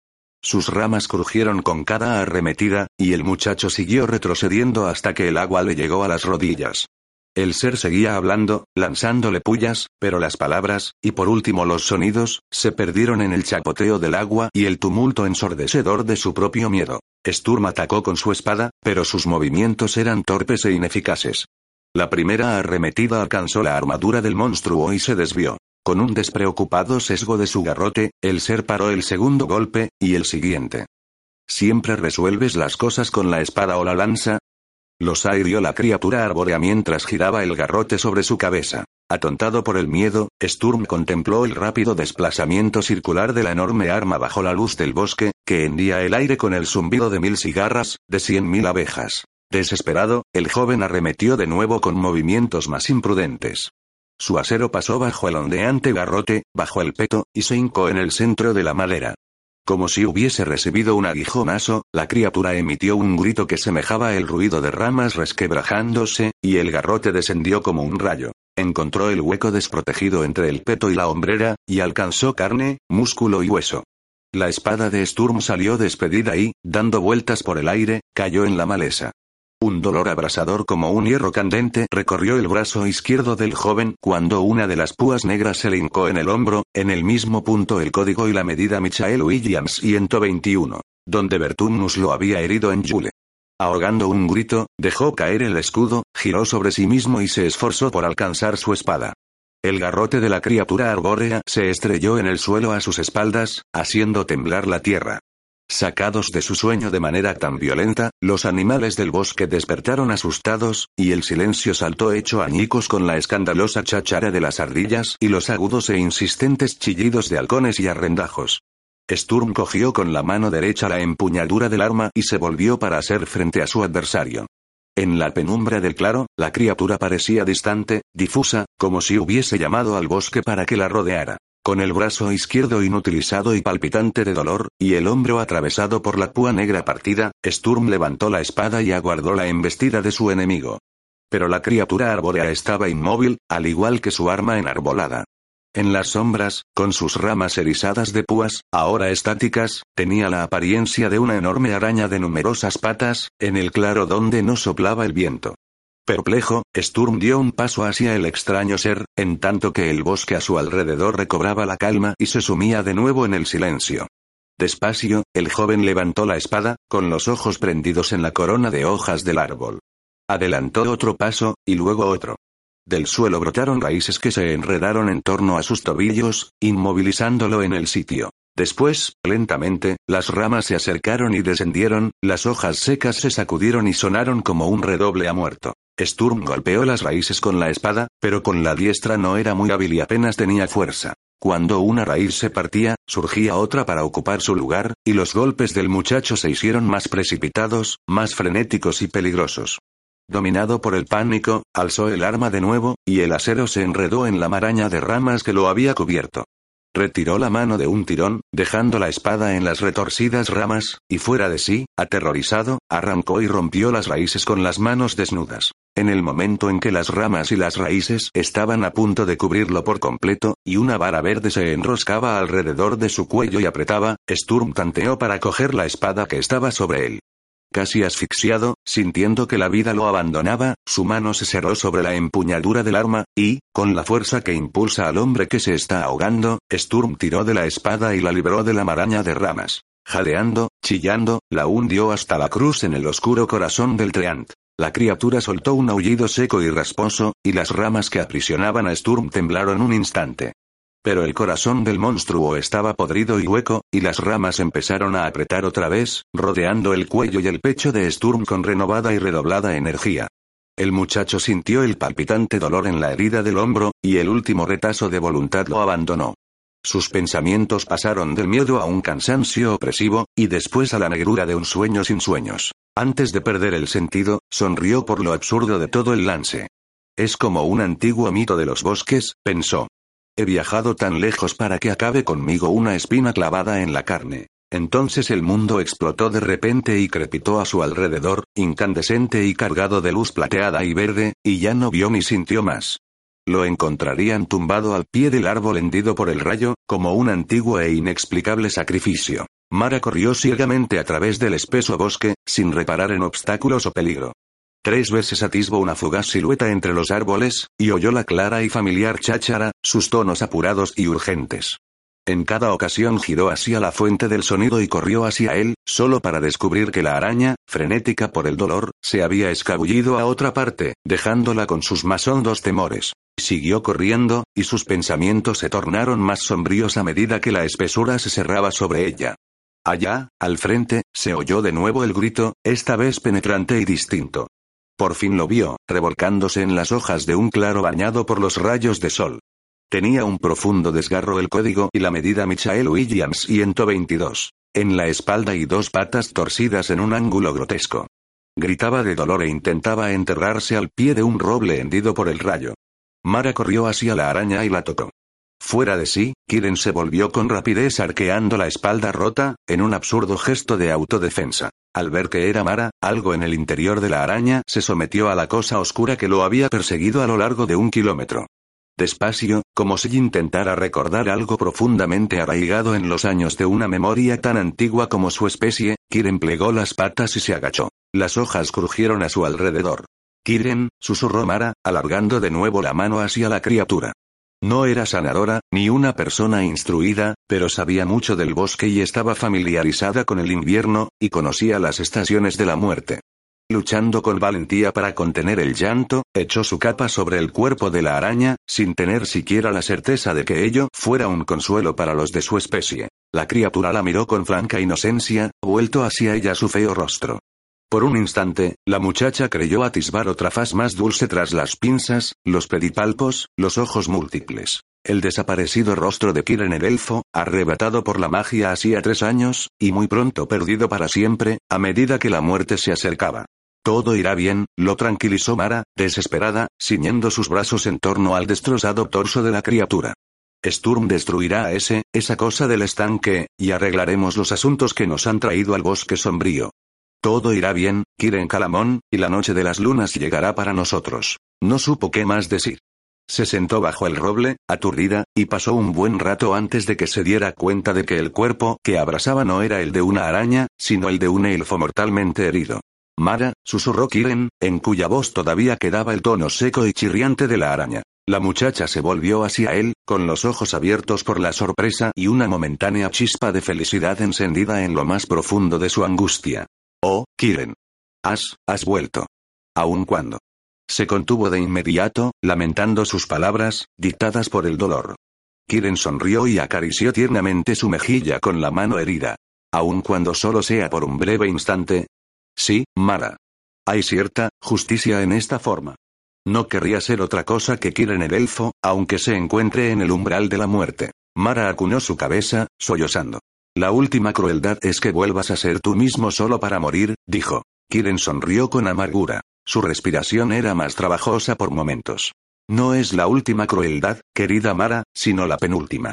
Sus ramas crujieron con cada arremetida, y el muchacho siguió retrocediendo hasta que el agua le llegó a las rodillas. El ser seguía hablando, lanzándole pullas, pero las palabras, y por último los sonidos, se perdieron en el chapoteo del agua y el tumulto ensordecedor de su propio miedo. Sturm atacó con su espada, pero sus movimientos eran torpes e ineficaces. La primera arremetida alcanzó la armadura del monstruo y se desvió. Con un despreocupado sesgo de su garrote, el ser paró el segundo golpe, y el siguiente. ¿Siempre resuelves las cosas con la espada o la lanza? Los hirió la criatura arbórea mientras giraba el garrote sobre su cabeza. Atontado por el miedo, Sturm contempló el rápido desplazamiento circular de la enorme arma bajo la luz del bosque, que hendía el aire con el zumbido de mil cigarras, de cien mil abejas. Desesperado, el joven arremetió de nuevo con movimientos más imprudentes. Su acero pasó bajo el ondeante garrote, bajo el peto, y se hincó en el centro de la madera. Como si hubiese recibido un aguijonazo, la criatura emitió un grito que semejaba el ruido de ramas resquebrajándose, y el garrote descendió como un rayo. encontró el hueco desprotegido entre el peto y la hombrera, y alcanzó carne, músculo y hueso. La espada de Sturm salió despedida y, dando vueltas por el aire, cayó en la maleza. Un dolor abrasador como un hierro candente recorrió el brazo izquierdo del joven cuando una de las púas negras se le hincó en el hombro, en el mismo punto el código y la medida Michael Williams 121, donde Bertunus lo había herido en Yule. Ahogando un grito, dejó caer el escudo, giró sobre sí mismo y se esforzó por alcanzar su espada. El garrote de la criatura arbórea se estrelló en el suelo a sus espaldas, haciendo temblar la tierra. Sacados de su sueño de manera tan violenta, los animales del bosque despertaron asustados, y el silencio saltó hecho añicos con la escandalosa cháchara de las ardillas y los agudos e insistentes chillidos de halcones y arrendajos. Sturm cogió con la mano derecha la empuñadura del arma y se volvió para hacer frente a su adversario. En la penumbra del claro, la criatura parecía distante, difusa, como si hubiese llamado al bosque para que la rodeara. Con el brazo izquierdo inutilizado y palpitante de dolor, y el hombro atravesado por la púa negra partida, Sturm levantó la espada y aguardó la embestida de su enemigo. Pero la criatura arbórea estaba inmóvil, al igual que su arma enarbolada. En las sombras, con sus ramas erizadas de púas, ahora estáticas, tenía la apariencia de una enorme araña de numerosas patas, en el claro donde no soplaba el viento. Perplejo, Sturm dio un paso hacia el extraño ser, en tanto que el bosque a su alrededor recobraba la calma y se sumía de nuevo en el silencio. Despacio, el joven levantó la espada, con los ojos prendidos en la corona de hojas del árbol. Adelantó otro paso, y luego otro. Del suelo brotaron raíces que se enredaron en torno a sus tobillos, inmovilizándolo en el sitio. Después, lentamente, las ramas se acercaron y descendieron, las hojas secas se sacudieron y sonaron como un redoble a muerto. Sturm golpeó las raíces con la espada, pero con la diestra no era muy hábil y apenas tenía fuerza. Cuando una raíz se partía, surgía otra para ocupar su lugar, y los golpes del muchacho se hicieron más precipitados, más frenéticos y peligrosos. Dominado por el pánico, alzó el arma de nuevo, y el acero se enredó en la maraña de ramas que lo había cubierto. Retiró la mano de un tirón, dejando la espada en las retorcidas ramas, y fuera de sí, aterrorizado, arrancó y rompió las raíces con las manos desnudas. En el momento en que las ramas y las raíces estaban a punto de cubrirlo por completo, y una vara verde se enroscaba alrededor de su cuello y apretaba, Sturm tanteó para coger la espada que estaba sobre él. Casi asfixiado, sintiendo que la vida lo abandonaba, su mano se cerró sobre la empuñadura del arma, y, con la fuerza que impulsa al hombre que se está ahogando, Sturm tiró de la espada y la libró de la maraña de ramas. Jadeando, chillando, la hundió hasta la cruz en el oscuro corazón del Treant. La criatura soltó un aullido seco y rasposo, y las ramas que aprisionaban a Sturm temblaron un instante. Pero el corazón del monstruo estaba podrido y hueco, y las ramas empezaron a apretar otra vez, rodeando el cuello y el pecho de Sturm con renovada y redoblada energía. El muchacho sintió el palpitante dolor en la herida del hombro, y el último retazo de voluntad lo abandonó. Sus pensamientos pasaron del miedo a un cansancio opresivo, y después a la negrura de un sueño sin sueños. Antes de perder el sentido, sonrió por lo absurdo de todo el lance. Es como un antiguo mito de los bosques, pensó. He viajado tan lejos para que acabe conmigo una espina clavada en la carne. Entonces el mundo explotó de repente y crepitó a su alrededor, incandescente y cargado de luz plateada y verde, y ya no vio ni sintió más. Lo encontrarían tumbado al pie del árbol hendido por el rayo, como un antiguo e inexplicable sacrificio. Mara corrió ciegamente a través del espeso bosque, sin reparar en obstáculos o peligro. Tres veces atisbó una fugaz silueta entre los árboles, y oyó la clara y familiar cháchara, sus tonos apurados y urgentes. En cada ocasión giró hacia la fuente del sonido y corrió hacia él, solo para descubrir que la araña, frenética por el dolor, se había escabullido a otra parte, dejándola con sus más hondos temores. Siguió corriendo, y sus pensamientos se tornaron más sombríos a medida que la espesura se cerraba sobre ella. Allá, al frente, se oyó de nuevo el grito, esta vez penetrante y distinto. Por fin lo vio, revolcándose en las hojas de un claro bañado por los rayos de sol. Tenía un profundo desgarro el código y la medida Michael Williams 122. En la espalda y dos patas torcidas en un ángulo grotesco. Gritaba de dolor e intentaba enterrarse al pie de un roble hendido por el rayo. Mara corrió hacia la araña y la tocó. Fuera de sí, Kiren se volvió con rapidez arqueando la espalda rota, en un absurdo gesto de autodefensa. Al ver que era Mara, algo en el interior de la araña se sometió a la cosa oscura que lo había perseguido a lo largo de un kilómetro. Despacio, como si intentara recordar algo profundamente arraigado en los años de una memoria tan antigua como su especie, Kiren plegó las patas y se agachó. Las hojas crujieron a su alrededor. Kiren, susurró Mara, alargando de nuevo la mano hacia la criatura. No era sanadora, ni una persona instruida, pero sabía mucho del bosque y estaba familiarizada con el invierno, y conocía las estaciones de la muerte. Luchando con valentía para contener el llanto, echó su capa sobre el cuerpo de la araña, sin tener siquiera la certeza de que ello fuera un consuelo para los de su especie. La criatura la miró con franca inocencia, vuelto hacia ella su feo rostro. Por un instante, la muchacha creyó atisbar otra faz más dulce tras las pinzas, los pedipalpos, los ojos múltiples. El desaparecido rostro de Kiren el elfo, arrebatado por la magia hacía tres años, y muy pronto perdido para siempre, a medida que la muerte se acercaba. Todo irá bien, lo tranquilizó Mara, desesperada, ciñendo sus brazos en torno al destrozado torso de la criatura. Sturm destruirá a ese, esa cosa del estanque, y arreglaremos los asuntos que nos han traído al bosque sombrío. Todo irá bien, Kiren Calamón, y la noche de las lunas llegará para nosotros. No supo qué más decir. Se sentó bajo el roble, aturdida, y pasó un buen rato antes de que se diera cuenta de que el cuerpo que abrazaba no era el de una araña, sino el de un elfo mortalmente herido. Mara, susurró Kiren, en cuya voz todavía quedaba el tono seco y chirriante de la araña. La muchacha se volvió hacia él, con los ojos abiertos por la sorpresa y una momentánea chispa de felicidad encendida en lo más profundo de su angustia. Oh, Kiren. Has, has vuelto. Aun cuando. Se contuvo de inmediato, lamentando sus palabras, dictadas por el dolor. Kiren sonrió y acarició tiernamente su mejilla con la mano herida. Aun cuando solo sea por un breve instante. Sí, Mara. Hay cierta justicia en esta forma. No querría ser otra cosa que Kiren el elfo, aunque se encuentre en el umbral de la muerte. Mara acunó su cabeza, sollozando. La última crueldad es que vuelvas a ser tú mismo solo para morir, dijo. Kiren sonrió con amargura. Su respiración era más trabajosa por momentos. No es la última crueldad, querida Mara, sino la penúltima.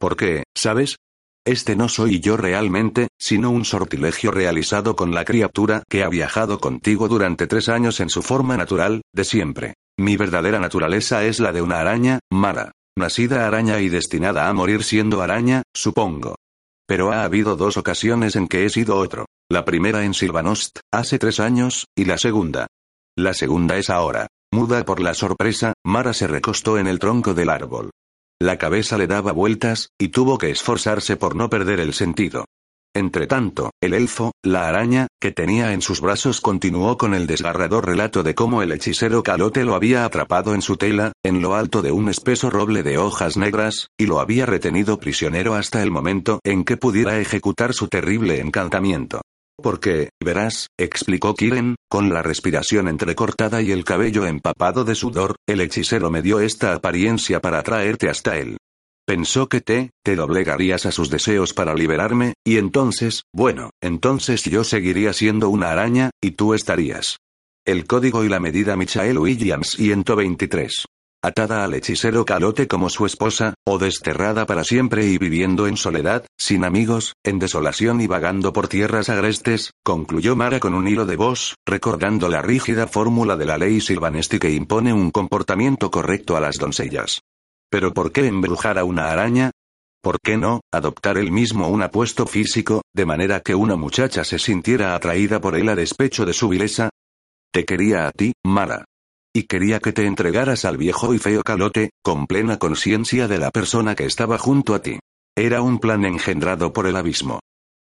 ¿Por qué, sabes? Este no soy yo realmente, sino un sortilegio realizado con la criatura que ha viajado contigo durante tres años en su forma natural, de siempre. Mi verdadera naturaleza es la de una araña, Mara. Nacida araña y destinada a morir siendo araña, supongo. Pero ha habido dos ocasiones en que he sido otro. La primera en Silvanost, hace tres años, y la segunda. La segunda es ahora. Muda por la sorpresa, Mara se recostó en el tronco del árbol. La cabeza le daba vueltas, y tuvo que esforzarse por no perder el sentido. Entretanto, el elfo, la araña, que tenía en sus brazos continuó con el desgarrador relato de cómo el hechicero Calote lo había atrapado en su tela, en lo alto de un espeso roble de hojas negras, y lo había retenido prisionero hasta el momento en que pudiera ejecutar su terrible encantamiento. Porque, verás, explicó Kiren, con la respiración entrecortada y el cabello empapado de sudor, el hechicero me dio esta apariencia para traerte hasta él. Pensó que te, te doblegarías a sus deseos para liberarme, y entonces, bueno, entonces yo seguiría siendo una araña, y tú estarías. El código y la medida Michael Williams 123. Atada al hechicero Calote como su esposa, o desterrada para siempre y viviendo en soledad, sin amigos, en desolación y vagando por tierras agrestes, concluyó Mara con un hilo de voz, recordando la rígida fórmula de la ley silvanesti que impone un comportamiento correcto a las doncellas. Pero ¿por qué embrujar a una araña? ¿Por qué no, adoptar él mismo un apuesto físico, de manera que una muchacha se sintiera atraída por él a despecho de su vileza? Te quería a ti, Mara. Y quería que te entregaras al viejo y feo calote, con plena conciencia de la persona que estaba junto a ti. Era un plan engendrado por el abismo.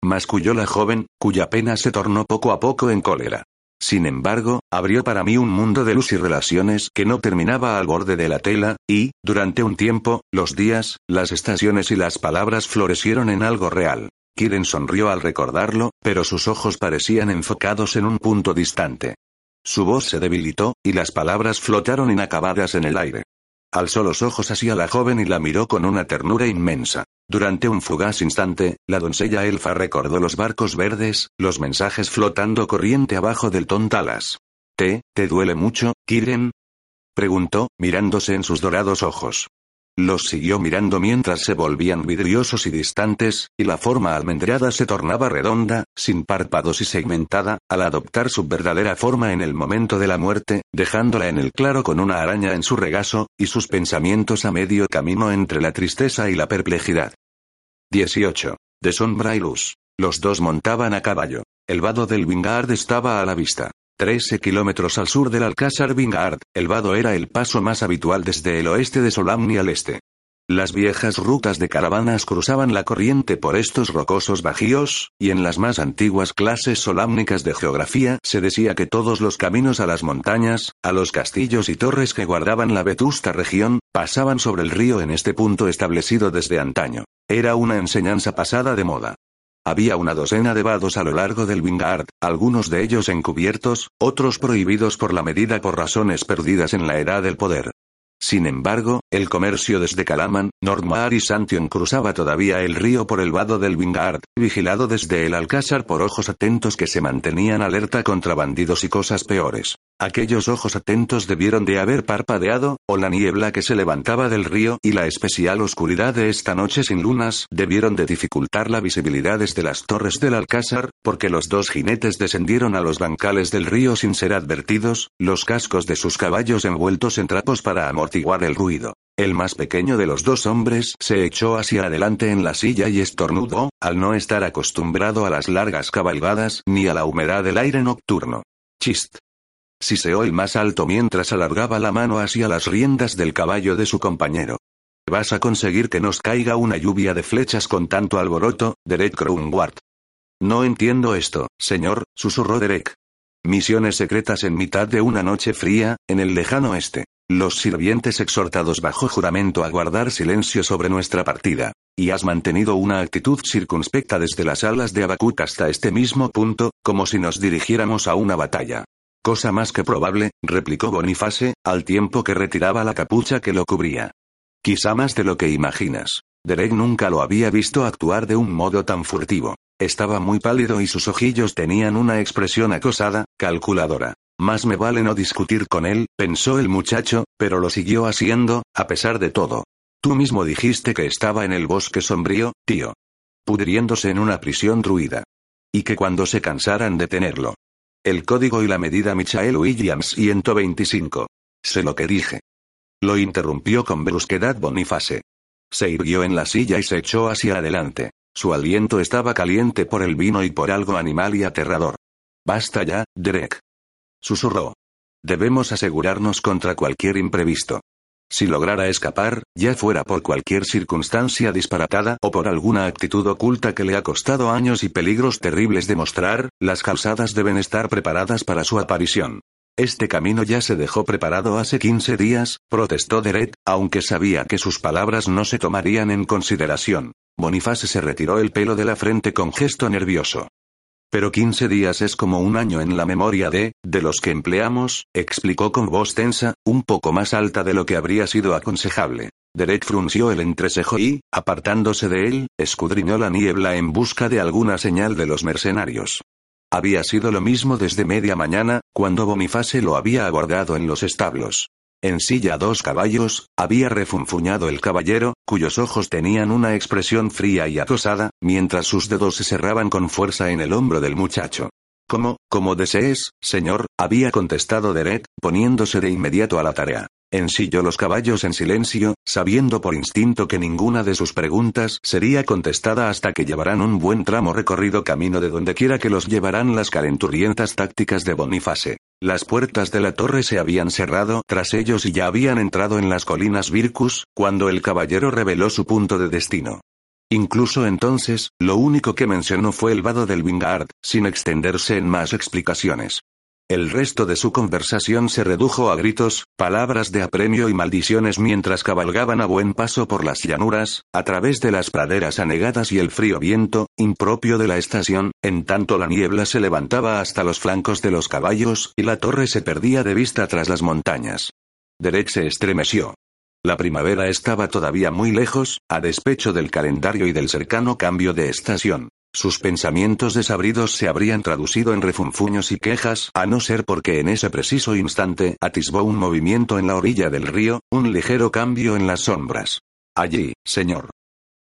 Masculló la joven, cuya pena se tornó poco a poco en cólera. Sin embargo, abrió para mí un mundo de luz y relaciones que no terminaba al borde de la tela, y, durante un tiempo, los días, las estaciones y las palabras florecieron en algo real. Kiren sonrió al recordarlo, pero sus ojos parecían enfocados en un punto distante. Su voz se debilitó, y las palabras flotaron inacabadas en el aire. Alzó los ojos hacia la joven y la miró con una ternura inmensa. Durante un fugaz instante, la doncella elfa recordó los barcos verdes, los mensajes flotando corriente abajo del tontalas. ¿Te, te duele mucho, Kiren? preguntó, mirándose en sus dorados ojos. Los siguió mirando mientras se volvían vidriosos y distantes, y la forma almendrada se tornaba redonda, sin párpados y segmentada, al adoptar su verdadera forma en el momento de la muerte, dejándola en el claro con una araña en su regazo, y sus pensamientos a medio camino entre la tristeza y la perplejidad. 18. De sombra y luz. Los dos montaban a caballo. El vado del Wingard estaba a la vista. Trece kilómetros al sur del Alcázar Vingard, el vado era el paso más habitual desde el oeste de Solamni al este. Las viejas rutas de caravanas cruzaban la corriente por estos rocosos bajíos, y en las más antiguas clases solámnicas de geografía se decía que todos los caminos a las montañas, a los castillos y torres que guardaban la vetusta región, pasaban sobre el río en este punto establecido desde antaño. Era una enseñanza pasada de moda. Había una docena de vados a lo largo del Wingard, algunos de ellos encubiertos, otros prohibidos por la medida por razones perdidas en la edad del poder. Sin embargo, el comercio desde Calaman, Nordmar y Santion cruzaba todavía el río por el vado del Wingard, vigilado desde el Alcázar por ojos atentos que se mantenían alerta contra bandidos y cosas peores. Aquellos ojos atentos debieron de haber parpadeado, o la niebla que se levantaba del río y la especial oscuridad de esta noche sin lunas debieron de dificultar la visibilidad desde las torres del Alcázar, porque los dos jinetes descendieron a los bancales del río sin ser advertidos, los cascos de sus caballos envueltos en trapos para amortiguar el ruido. El más pequeño de los dos hombres se echó hacia adelante en la silla y estornudó, al no estar acostumbrado a las largas cabalgadas ni a la humedad del aire nocturno. Chist. Siseó el más alto mientras alargaba la mano hacia las riendas del caballo de su compañero. Vas a conseguir que nos caiga una lluvia de flechas con tanto alboroto, Derek Crownward. No entiendo esto, señor, susurró Derek. Misiones secretas en mitad de una noche fría, en el lejano este. Los sirvientes exhortados bajo juramento a guardar silencio sobre nuestra partida. Y has mantenido una actitud circunspecta desde las alas de Abacut hasta este mismo punto, como si nos dirigiéramos a una batalla. Cosa más que probable, replicó Boniface, al tiempo que retiraba la capucha que lo cubría. Quizá más de lo que imaginas. Derek nunca lo había visto actuar de un modo tan furtivo. Estaba muy pálido y sus ojillos tenían una expresión acosada, calculadora. Más me vale no discutir con él, pensó el muchacho, pero lo siguió haciendo, a pesar de todo. Tú mismo dijiste que estaba en el bosque sombrío, tío. Pudriéndose en una prisión druida. Y que cuando se cansaran de tenerlo, el código y la medida Michael Williams 125. Sé lo que dije. Lo interrumpió con brusquedad Boniface. Se irguió en la silla y se echó hacia adelante. Su aliento estaba caliente por el vino y por algo animal y aterrador. Basta ya, Derek. Susurró. Debemos asegurarnos contra cualquier imprevisto. Si lograra escapar, ya fuera por cualquier circunstancia disparatada o por alguna actitud oculta que le ha costado años y peligros terribles demostrar, las calzadas deben estar preparadas para su aparición. Este camino ya se dejó preparado hace 15 días, protestó Derek, aunque sabía que sus palabras no se tomarían en consideración. Boniface se retiró el pelo de la frente con gesto nervioso. Pero 15 días es como un año en la memoria de, de los que empleamos, explicó con voz tensa, un poco más alta de lo que habría sido aconsejable. Derek frunció el entrecejo y, apartándose de él, escudriñó la niebla en busca de alguna señal de los mercenarios. Había sido lo mismo desde media mañana, cuando Boniface lo había abordado en los establos. En silla dos caballos, había refunfuñado el caballero, cuyos ojos tenían una expresión fría y acosada, mientras sus dedos se cerraban con fuerza en el hombro del muchacho. Como, como desees, señor, había contestado Derek, poniéndose de inmediato a la tarea. Ensilló los caballos en silencio, sabiendo por instinto que ninguna de sus preguntas sería contestada hasta que llevarán un buen tramo recorrido camino de donde quiera que los llevarán las calenturrientas tácticas de Boniface. Las puertas de la torre se habían cerrado tras ellos y ya habían entrado en las colinas Vircus, cuando el caballero reveló su punto de destino. Incluso entonces, lo único que mencionó fue el vado del Wingard, sin extenderse en más explicaciones. El resto de su conversación se redujo a gritos, palabras de apremio y maldiciones mientras cabalgaban a buen paso por las llanuras, a través de las praderas anegadas y el frío viento, impropio de la estación, en tanto la niebla se levantaba hasta los flancos de los caballos y la torre se perdía de vista tras las montañas. Derek se estremeció. La primavera estaba todavía muy lejos, a despecho del calendario y del cercano cambio de estación. Sus pensamientos desabridos se habrían traducido en refunfuños y quejas, a no ser porque en ese preciso instante atisbó un movimiento en la orilla del río, un ligero cambio en las sombras. Allí, señor.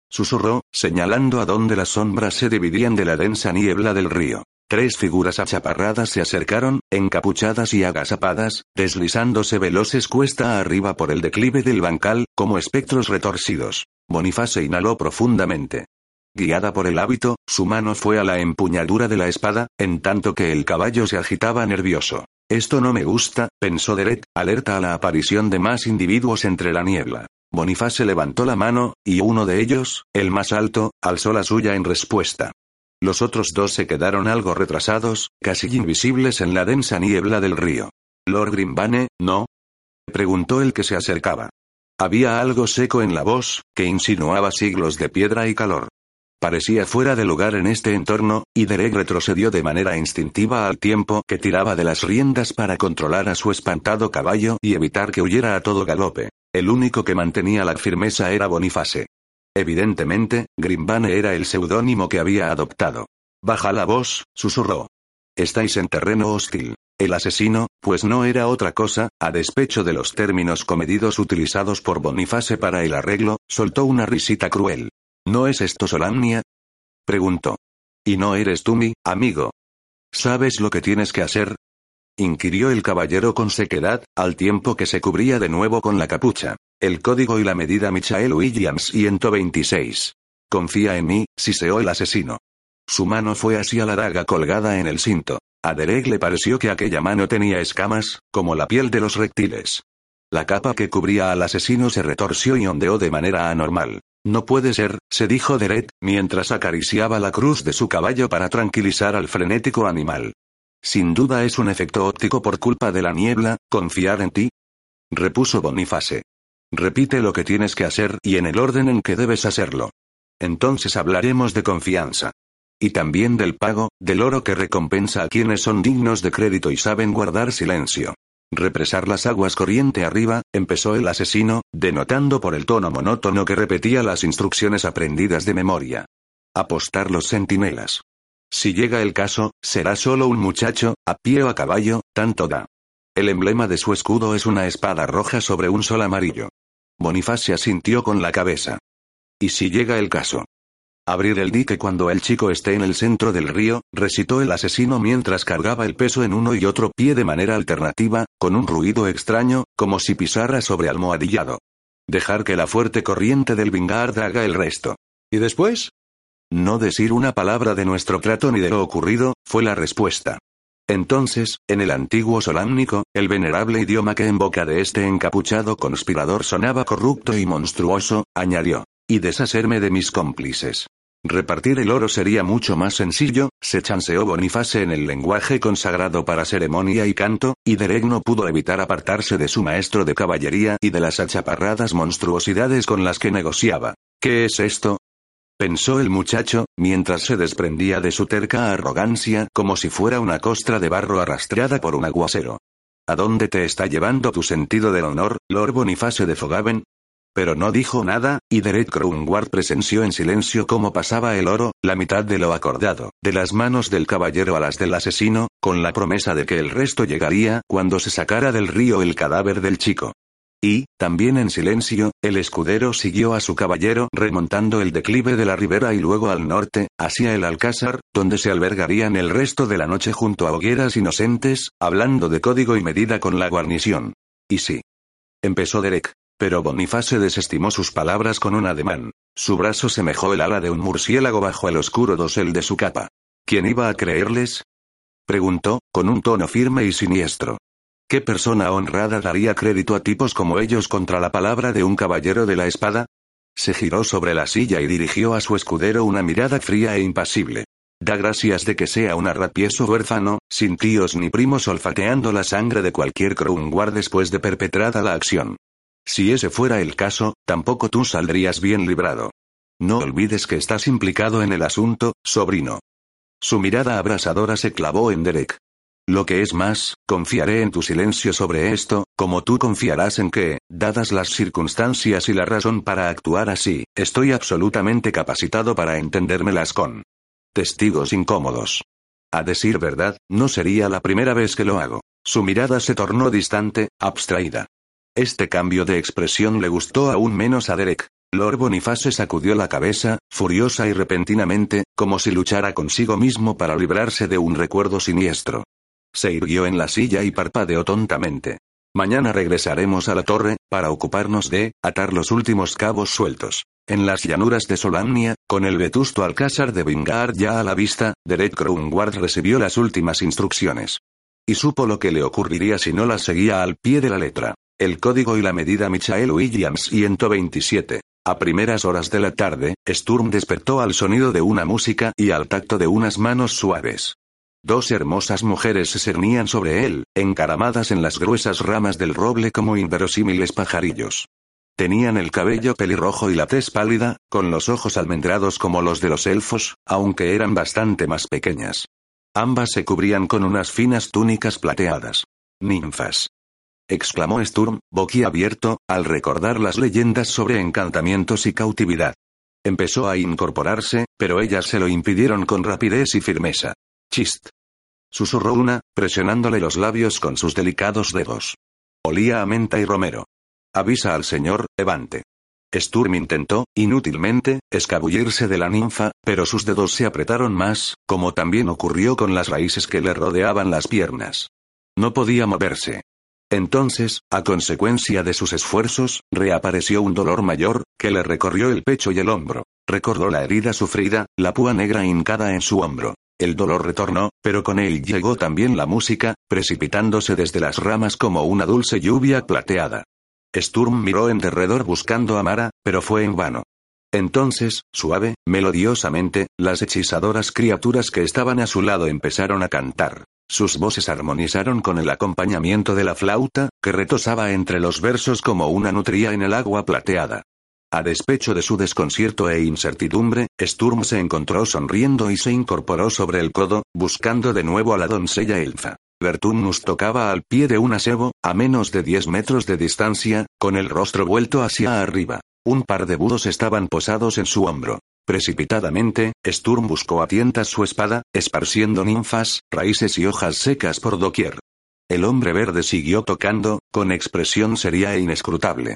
Susurró, señalando a donde las sombras se dividían de la densa niebla del río. Tres figuras achaparradas se acercaron, encapuchadas y agazapadas, deslizándose veloces cuesta arriba por el declive del bancal, como espectros retorcidos. Boniface inhaló profundamente. Guiada por el hábito, su mano fue a la empuñadura de la espada, en tanto que el caballo se agitaba nervioso. Esto no me gusta, pensó Derek, alerta a la aparición de más individuos entre la niebla. Boniface levantó la mano, y uno de ellos, el más alto, alzó la suya en respuesta. Los otros dos se quedaron algo retrasados, casi invisibles en la densa niebla del río. Lord Grimbane, ¿no? preguntó el que se acercaba. Había algo seco en la voz, que insinuaba siglos de piedra y calor. Parecía fuera de lugar en este entorno, y Derek retrocedió de manera instintiva al tiempo que tiraba de las riendas para controlar a su espantado caballo y evitar que huyera a todo galope. El único que mantenía la firmeza era Boniface. Evidentemente, Grimbane era el seudónimo que había adoptado. Baja la voz, susurró. Estáis en terreno hostil. El asesino, pues no era otra cosa, a despecho de los términos comedidos utilizados por Boniface para el arreglo, soltó una risita cruel. ¿No es esto Solamnia? preguntó. ¿Y no eres tú mi amigo? ¿Sabes lo que tienes que hacer? inquirió el caballero con sequedad, al tiempo que se cubría de nuevo con la capucha. El código y la medida Michael Williams 126. Confía en mí, siseó el asesino. Su mano fue hacia la daga colgada en el cinto. A Derek le pareció que aquella mano tenía escamas, como la piel de los reptiles. La capa que cubría al asesino se retorció y ondeó de manera anormal. No puede ser, se dijo Derek, mientras acariciaba la cruz de su caballo para tranquilizar al frenético animal. Sin duda es un efecto óptico por culpa de la niebla, confiar en ti. Repuso Boniface. Repite lo que tienes que hacer y en el orden en que debes hacerlo. Entonces hablaremos de confianza. Y también del pago, del oro que recompensa a quienes son dignos de crédito y saben guardar silencio. Represar las aguas corriente arriba, empezó el asesino, denotando por el tono monótono que repetía las instrucciones aprendidas de memoria. Apostar los centinelas. Si llega el caso, será solo un muchacho, a pie o a caballo, tanto da. El emblema de su escudo es una espada roja sobre un sol amarillo. Boniface asintió con la cabeza. ¿Y si llega el caso? Abrir el dique cuando el chico esté en el centro del río, recitó el asesino mientras cargaba el peso en uno y otro pie de manera alternativa, con un ruido extraño, como si pisara sobre almohadillado. Dejar que la fuerte corriente del Vingard haga el resto. ¿Y después? No decir una palabra de nuestro trato ni de lo ocurrido, fue la respuesta. Entonces, en el antiguo solámnico, el venerable idioma que en boca de este encapuchado conspirador sonaba corrupto y monstruoso, añadió. Y deshacerme de mis cómplices. Repartir el oro sería mucho más sencillo, se chanceó Boniface en el lenguaje consagrado para ceremonia y canto, y Derek no pudo evitar apartarse de su maestro de caballería y de las achaparradas monstruosidades con las que negociaba. ¿Qué es esto? pensó el muchacho, mientras se desprendía de su terca arrogancia como si fuera una costra de barro arrastrada por un aguacero. ¿A dónde te está llevando tu sentido del honor, Lord Boniface de Fogaven? Pero no dijo nada, y Derek Crowngward presenció en silencio cómo pasaba el oro, la mitad de lo acordado, de las manos del caballero a las del asesino, con la promesa de que el resto llegaría cuando se sacara del río el cadáver del chico. Y, también en silencio, el escudero siguió a su caballero remontando el declive de la ribera y luego al norte, hacia el alcázar, donde se albergarían el resto de la noche junto a hogueras inocentes, hablando de código y medida con la guarnición. Y sí. Empezó Derek. Pero Boniface desestimó sus palabras con un ademán. Su brazo semejó el ala de un murciélago bajo el oscuro dosel de su capa. ¿Quién iba a creerles? Preguntó, con un tono firme y siniestro. ¿Qué persona honrada daría crédito a tipos como ellos contra la palabra de un caballero de la espada? Se giró sobre la silla y dirigió a su escudero una mirada fría e impasible. Da gracias de que sea un arrapieso huérfano, sin tíos ni primos olfateando la sangre de cualquier Crownguard después de perpetrada la acción. Si ese fuera el caso, tampoco tú saldrías bien librado. No olvides que estás implicado en el asunto, sobrino. Su mirada abrasadora se clavó en Derek. Lo que es más, confiaré en tu silencio sobre esto, como tú confiarás en que, dadas las circunstancias y la razón para actuar así, estoy absolutamente capacitado para entendérmelas con testigos incómodos. A decir verdad, no sería la primera vez que lo hago. Su mirada se tornó distante, abstraída. Este cambio de expresión le gustó aún menos a Derek. Lord Boniface sacudió la cabeza, furiosa y repentinamente, como si luchara consigo mismo para librarse de un recuerdo siniestro. Se irguió en la silla y parpadeó tontamente. Mañana regresaremos a la torre, para ocuparnos de, atar los últimos cabos sueltos. En las llanuras de Solamnia, con el vetusto alcázar de Vingard ya a la vista, Derek Crownward recibió las últimas instrucciones. Y supo lo que le ocurriría si no las seguía al pie de la letra. El código y la medida Michael Williams 127. A primeras horas de la tarde, Sturm despertó al sonido de una música y al tacto de unas manos suaves. Dos hermosas mujeres se cernían sobre él, encaramadas en las gruesas ramas del roble como inverosímiles pajarillos. Tenían el cabello pelirrojo y la tez pálida, con los ojos almendrados como los de los elfos, aunque eran bastante más pequeñas. Ambas se cubrían con unas finas túnicas plateadas. Ninfas exclamó Sturm, boquiabierto, al recordar las leyendas sobre encantamientos y cautividad. Empezó a incorporarse, pero ellas se lo impidieron con rapidez y firmeza. Chist. Susurró una, presionándole los labios con sus delicados dedos. Olía a menta y romero. Avisa al señor, Evante. Sturm intentó, inútilmente, escabullirse de la ninfa, pero sus dedos se apretaron más, como también ocurrió con las raíces que le rodeaban las piernas. No podía moverse. Entonces, a consecuencia de sus esfuerzos, reapareció un dolor mayor, que le recorrió el pecho y el hombro. Recordó la herida sufrida, la púa negra hincada en su hombro. El dolor retornó, pero con él llegó también la música, precipitándose desde las ramas como una dulce lluvia plateada. Sturm miró en derredor buscando a Mara, pero fue en vano. Entonces, suave, melodiosamente, las hechizadoras criaturas que estaban a su lado empezaron a cantar. Sus voces armonizaron con el acompañamiento de la flauta, que retosaba entre los versos como una nutria en el agua plateada. A despecho de su desconcierto e incertidumbre, Sturm se encontró sonriendo y se incorporó sobre el codo, buscando de nuevo a la doncella elfa. Vertumnus tocaba al pie de un asebo, a menos de diez metros de distancia, con el rostro vuelto hacia arriba. Un par de budos estaban posados en su hombro. Precipitadamente, Sturm buscó a tientas su espada, esparciendo ninfas, raíces y hojas secas por doquier. El hombre verde siguió tocando, con expresión seria e inescrutable.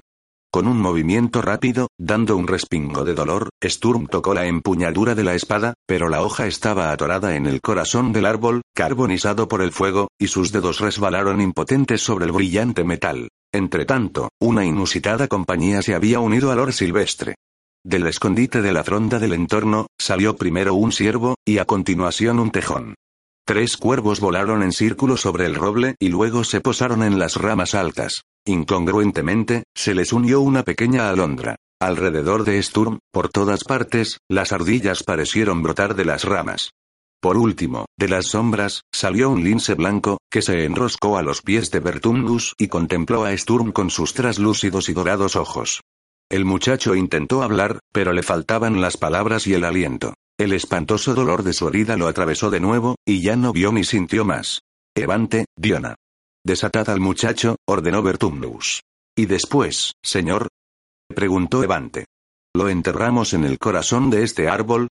Con un movimiento rápido, dando un respingo de dolor, Sturm tocó la empuñadura de la espada, pero la hoja estaba atorada en el corazón del árbol, carbonizado por el fuego, y sus dedos resbalaron impotentes sobre el brillante metal. Entretanto, una inusitada compañía se había unido al Lord Silvestre. Del escondite de la fronda del entorno, salió primero un ciervo, y a continuación un tejón. Tres cuervos volaron en círculo sobre el roble y luego se posaron en las ramas altas. Incongruentemente, se les unió una pequeña alondra. Alrededor de Sturm, por todas partes, las ardillas parecieron brotar de las ramas. Por último, de las sombras, salió un lince blanco, que se enroscó a los pies de Bertungus y contempló a Sturm con sus traslúcidos y dorados ojos. El muchacho intentó hablar, pero le faltaban las palabras y el aliento. El espantoso dolor de su herida lo atravesó de nuevo, y ya no vio ni sintió más. Evante, Diona. Desatad al muchacho, ordenó Bertumnus. ¿Y después, señor? preguntó Evante. ¿Lo enterramos en el corazón de este árbol?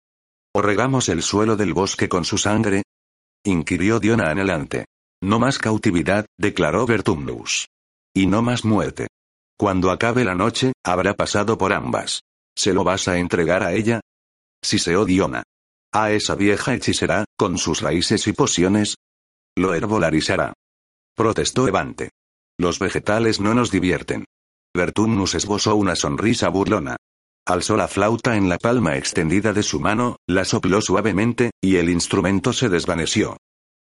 ¿O regamos el suelo del bosque con su sangre? inquirió Diona anhelante. No más cautividad, declaró Bertumnus. Y no más muerte. Cuando acabe la noche, habrá pasado por ambas. ¿Se lo vas a entregar a ella? Si se odiona. A esa vieja hechicera, con sus raíces y pociones. Lo herbolarizará. Protestó Evante. Los vegetales no nos divierten. Vertumnus esbozó una sonrisa burlona. Alzó la flauta en la palma extendida de su mano, la sopló suavemente, y el instrumento se desvaneció.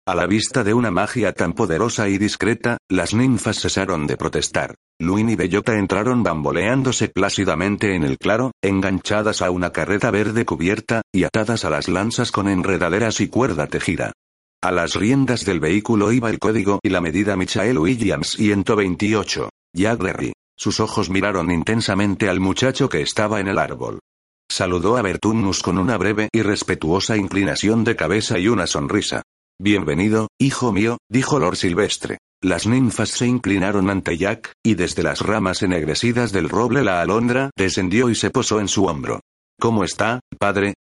A la vista de una magia tan poderosa y discreta, las ninfas cesaron de protestar. Luin y Bellota entraron bamboleándose plácidamente en el claro, enganchadas a una carreta verde cubierta, y atadas a las lanzas con enredaderas y cuerda tejida. A las riendas del vehículo iba el código y la medida Michael Williams 128. Jack Sus ojos miraron intensamente al muchacho que estaba en el árbol. Saludó a Bertunus con una breve y respetuosa inclinación de cabeza y una sonrisa. Bienvenido, hijo mío, dijo Lord Silvestre. Las ninfas se inclinaron ante Jack, y desde las ramas ennegrecidas del roble la alondra descendió y se posó en su hombro. ¿Cómo está, padre?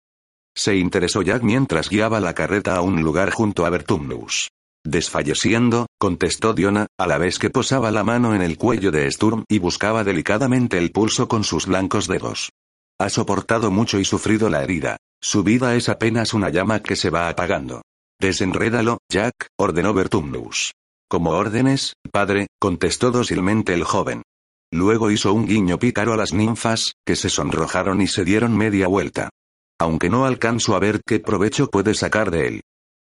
Se interesó Jack mientras guiaba la carreta a un lugar junto a Bertumnus. Desfalleciendo, contestó Diona, a la vez que posaba la mano en el cuello de Sturm y buscaba delicadamente el pulso con sus blancos dedos. ha soportado mucho y sufrido la herida. Su vida es apenas una llama que se va apagando. Desenrédalo, Jack, ordenó Bertumnus. Como órdenes, padre, contestó dócilmente el joven. Luego hizo un guiño pícaro a las ninfas, que se sonrojaron y se dieron media vuelta. Aunque no alcanzo a ver qué provecho puede sacar de él.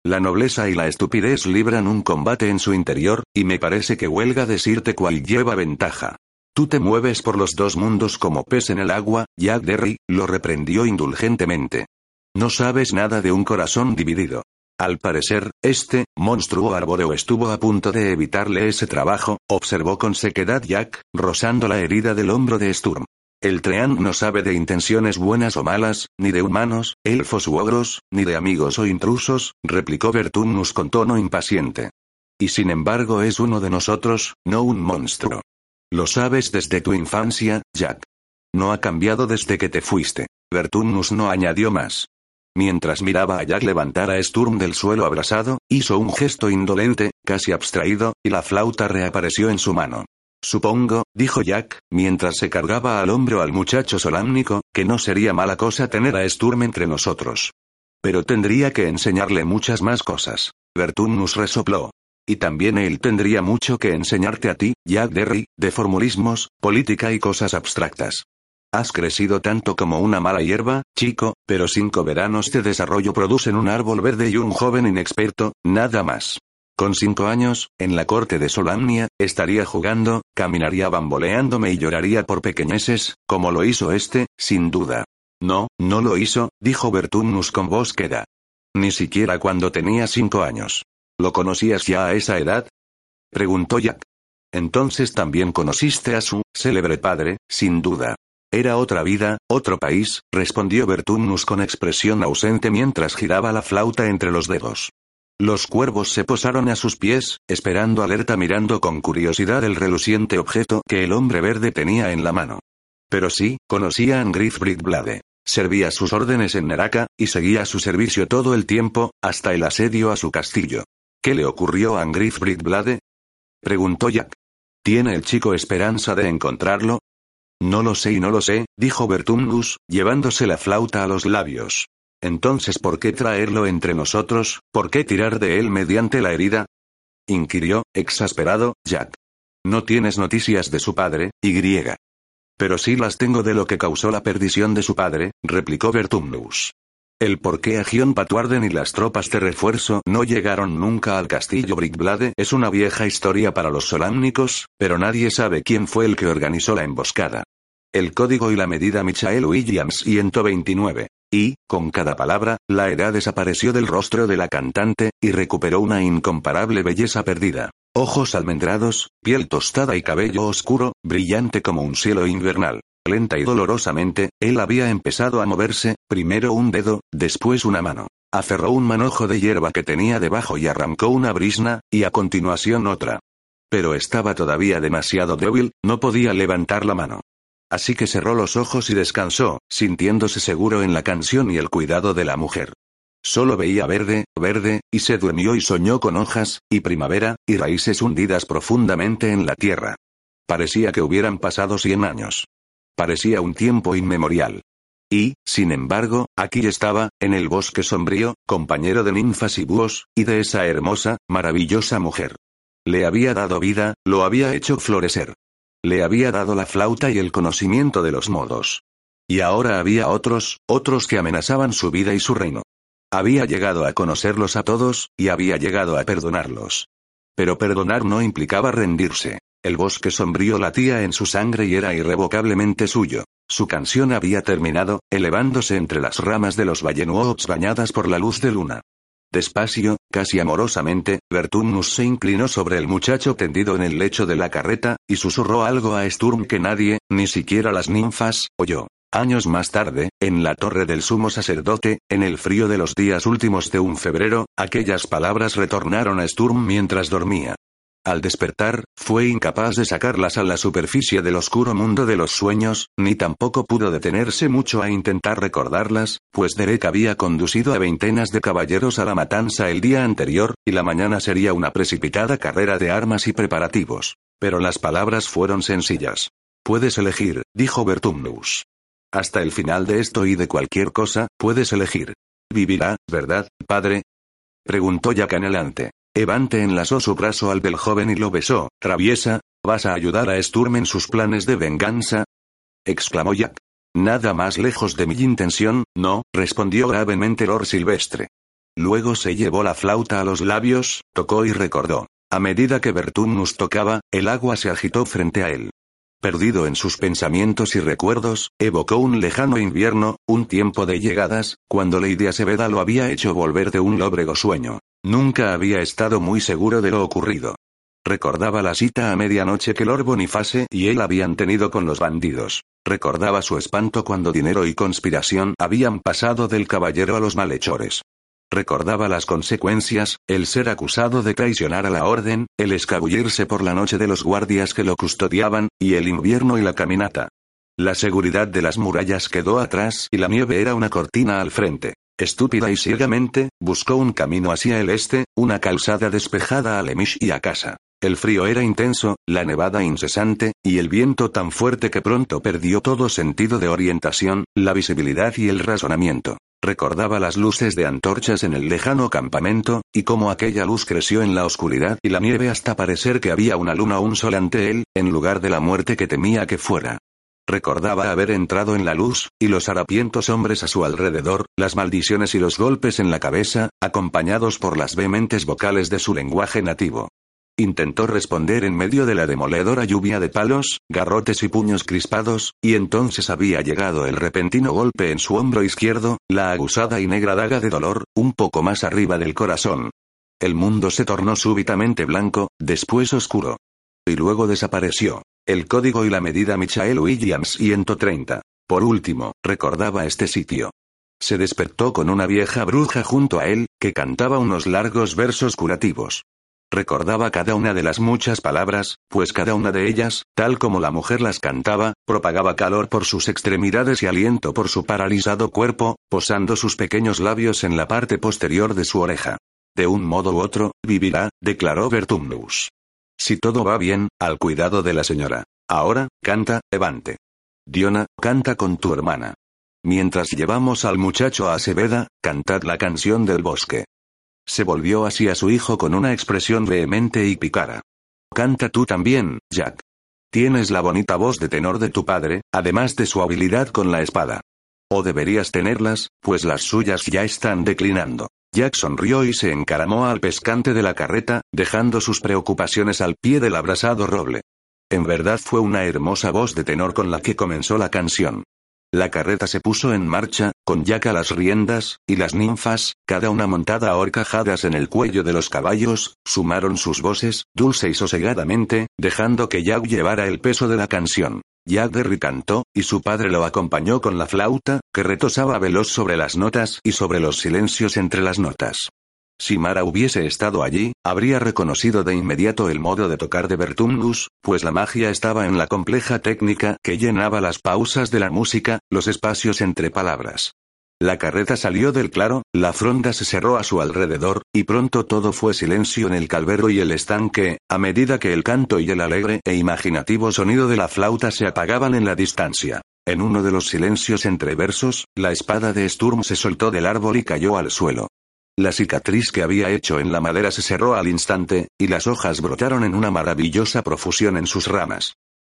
La nobleza y la estupidez libran un combate en su interior, y me parece que huelga decirte cuál lleva ventaja. Tú te mueves por los dos mundos como pez en el agua, Jack Derry, lo reprendió indulgentemente. No sabes nada de un corazón dividido. Al parecer, este, monstruo arbóreo estuvo a punto de evitarle ese trabajo, observó con sequedad Jack, rozando la herida del hombro de Sturm. El Treant no sabe de intenciones buenas o malas, ni de humanos, elfos u ogros, ni de amigos o intrusos, replicó Bertunus con tono impaciente. Y sin embargo es uno de nosotros, no un monstruo. Lo sabes desde tu infancia, Jack. No ha cambiado desde que te fuiste. Bertunus no añadió más. Mientras miraba a Jack levantar a Sturm del suelo abrasado, hizo un gesto indolente, casi abstraído, y la flauta reapareció en su mano. Supongo, dijo Jack, mientras se cargaba al hombro al muchacho solámnico, que no sería mala cosa tener a Sturm entre nosotros. Pero tendría que enseñarle muchas más cosas. Bertunius resopló. Y también él tendría mucho que enseñarte a ti, Jack Derry, de formulismos, política y cosas abstractas. Has crecido tanto como una mala hierba, chico, pero cinco veranos de desarrollo producen un árbol verde y un joven inexperto, nada más. Con cinco años, en la corte de Solamnia, estaría jugando, caminaría bamboleándome y lloraría por pequeñeces, como lo hizo este, sin duda. No, no lo hizo, dijo Bertunus con voz queda. Ni siquiera cuando tenía cinco años. ¿Lo conocías ya a esa edad? preguntó Jack. Entonces también conociste a su célebre padre, sin duda. Era otra vida, otro país, respondió Bertunus con expresión ausente mientras giraba la flauta entre los dedos. Los cuervos se posaron a sus pies, esperando alerta mirando con curiosidad el reluciente objeto que el hombre verde tenía en la mano. Pero sí, conocía a Angriff Blade. Servía sus órdenes en Neraka, y seguía su servicio todo el tiempo, hasta el asedio a su castillo. ¿Qué le ocurrió a Angriff Blade? Preguntó Jack. ¿Tiene el chico esperanza de encontrarlo? No lo sé y no lo sé, dijo Bertungus, llevándose la flauta a los labios. Entonces, ¿por qué traerlo entre nosotros? ¿Por qué tirar de él mediante la herida? inquirió, exasperado, Jack. No tienes noticias de su padre, y. Pero sí las tengo de lo que causó la perdición de su padre, replicó Bertumnus. El por qué Agion Patuarden y las tropas de refuerzo no llegaron nunca al castillo Brickblade es una vieja historia para los solámnicos, pero nadie sabe quién fue el que organizó la emboscada. El código y la medida Michael Williams 129. Y, con cada palabra, la edad desapareció del rostro de la cantante, y recuperó una incomparable belleza perdida. Ojos almendrados, piel tostada y cabello oscuro, brillante como un cielo invernal. Lenta y dolorosamente, él había empezado a moverse, primero un dedo, después una mano. Aferró un manojo de hierba que tenía debajo y arrancó una brisna, y a continuación otra. Pero estaba todavía demasiado débil, no podía levantar la mano. Así que cerró los ojos y descansó, sintiéndose seguro en la canción y el cuidado de la mujer. Solo veía verde, verde, y se durmió y soñó con hojas, y primavera, y raíces hundidas profundamente en la tierra. Parecía que hubieran pasado cien años. Parecía un tiempo inmemorial. Y, sin embargo, aquí estaba, en el bosque sombrío, compañero de ninfas y búhos, y de esa hermosa, maravillosa mujer. Le había dado vida, lo había hecho florecer. Le había dado la flauta y el conocimiento de los modos. Y ahora había otros, otros que amenazaban su vida y su reino. Había llegado a conocerlos a todos, y había llegado a perdonarlos. Pero perdonar no implicaba rendirse. El bosque sombrío latía en su sangre y era irrevocablemente suyo. Su canción había terminado, elevándose entre las ramas de los vallenuots bañadas por la luz de luna. Despacio, casi amorosamente, Bertunus se inclinó sobre el muchacho tendido en el lecho de la carreta, y susurró algo a Sturm que nadie, ni siquiera las ninfas, oyó. Años más tarde, en la torre del sumo sacerdote, en el frío de los días últimos de un febrero, aquellas palabras retornaron a Sturm mientras dormía. Al despertar, fue incapaz de sacarlas a la superficie del oscuro mundo de los sueños, ni tampoco pudo detenerse mucho a intentar recordarlas, pues Derek había conducido a veintenas de caballeros a la matanza el día anterior, y la mañana sería una precipitada carrera de armas y preparativos. Pero las palabras fueron sencillas. Puedes elegir, dijo Bertumnus. Hasta el final de esto y de cualquier cosa, puedes elegir. Vivirá, ¿verdad, padre? Preguntó Jack anhelante. Evante enlazó su brazo al del joven y lo besó. Traviesa, ¿vas a ayudar a Sturm en sus planes de venganza? exclamó Jack. Nada más lejos de mi intención, no, respondió gravemente Lord Silvestre. Luego se llevó la flauta a los labios, tocó y recordó. A medida que Bertumnus tocaba, el agua se agitó frente a él. Perdido en sus pensamientos y recuerdos, evocó un lejano invierno, un tiempo de llegadas, cuando Lady Aseveda lo había hecho volver de un lóbrego sueño. Nunca había estado muy seguro de lo ocurrido. Recordaba la cita a medianoche que Lord Boniface y él habían tenido con los bandidos. Recordaba su espanto cuando dinero y conspiración habían pasado del caballero a los malhechores. Recordaba las consecuencias, el ser acusado de traicionar a la orden, el escabullirse por la noche de los guardias que lo custodiaban, y el invierno y la caminata. La seguridad de las murallas quedó atrás y la nieve era una cortina al frente. Estúpida y ciegamente, buscó un camino hacia el este, una calzada despejada a Lemish y a casa. El frío era intenso, la nevada incesante, y el viento tan fuerte que pronto perdió todo sentido de orientación, la visibilidad y el razonamiento. Recordaba las luces de antorchas en el lejano campamento, y cómo aquella luz creció en la oscuridad y la nieve hasta parecer que había una luna un sol ante él, en lugar de la muerte que temía que fuera. Recordaba haber entrado en la luz, y los harapientos hombres a su alrededor, las maldiciones y los golpes en la cabeza, acompañados por las vehementes vocales de su lenguaje nativo. Intentó responder en medio de la demoledora lluvia de palos, garrotes y puños crispados, y entonces había llegado el repentino golpe en su hombro izquierdo, la aguzada y negra daga de dolor, un poco más arriba del corazón. El mundo se tornó súbitamente blanco, después oscuro. Y luego desapareció. El código y la medida Michael Williams 130. Por último, recordaba este sitio. Se despertó con una vieja bruja junto a él, que cantaba unos largos versos curativos. Recordaba cada una de las muchas palabras, pues cada una de ellas, tal como la mujer las cantaba, propagaba calor por sus extremidades y aliento por su paralizado cuerpo, posando sus pequeños labios en la parte posterior de su oreja. De un modo u otro, vivirá, declaró Bertumnus. Si todo va bien, al cuidado de la señora. Ahora, canta, Evante. Diona, canta con tu hermana. Mientras llevamos al muchacho a Aceveda, cantad la canción del bosque. Se volvió así a su hijo con una expresión vehemente y picara. Canta tú también, Jack. Tienes la bonita voz de tenor de tu padre, además de su habilidad con la espada. O deberías tenerlas, pues las suyas ya están declinando. Jack sonrió y se encaramó al pescante de la carreta, dejando sus preocupaciones al pie del abrasado roble. En verdad fue una hermosa voz de tenor con la que comenzó la canción. La carreta se puso en marcha, con Jack a las riendas, y las ninfas, cada una montada a horcajadas en el cuello de los caballos, sumaron sus voces, dulce y sosegadamente, dejando que Jack llevara el peso de la canción. Jack Derry cantó, y su padre lo acompañó con la flauta, que retosaba veloz sobre las notas y sobre los silencios entre las notas. Si Mara hubiese estado allí, habría reconocido de inmediato el modo de tocar de Bertumnus, pues la magia estaba en la compleja técnica que llenaba las pausas de la música, los espacios entre palabras. La carreta salió del claro, la fronda se cerró a su alrededor, y pronto todo fue silencio en el calvero y el estanque, a medida que el canto y el alegre e imaginativo sonido de la flauta se apagaban en la distancia. En uno de los silencios entre versos, la espada de Sturm se soltó del árbol y cayó al suelo. La cicatriz que había hecho en la madera se cerró al instante, y las hojas brotaron en una maravillosa profusión en sus ramas.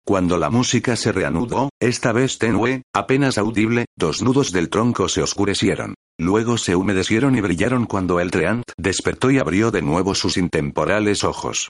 Cuando la música se reanudó, esta vez tenue, apenas audible, dos nudos del tronco se oscurecieron. Luego se humedecieron y brillaron cuando el treant despertó y abrió de nuevo sus intemporales ojos.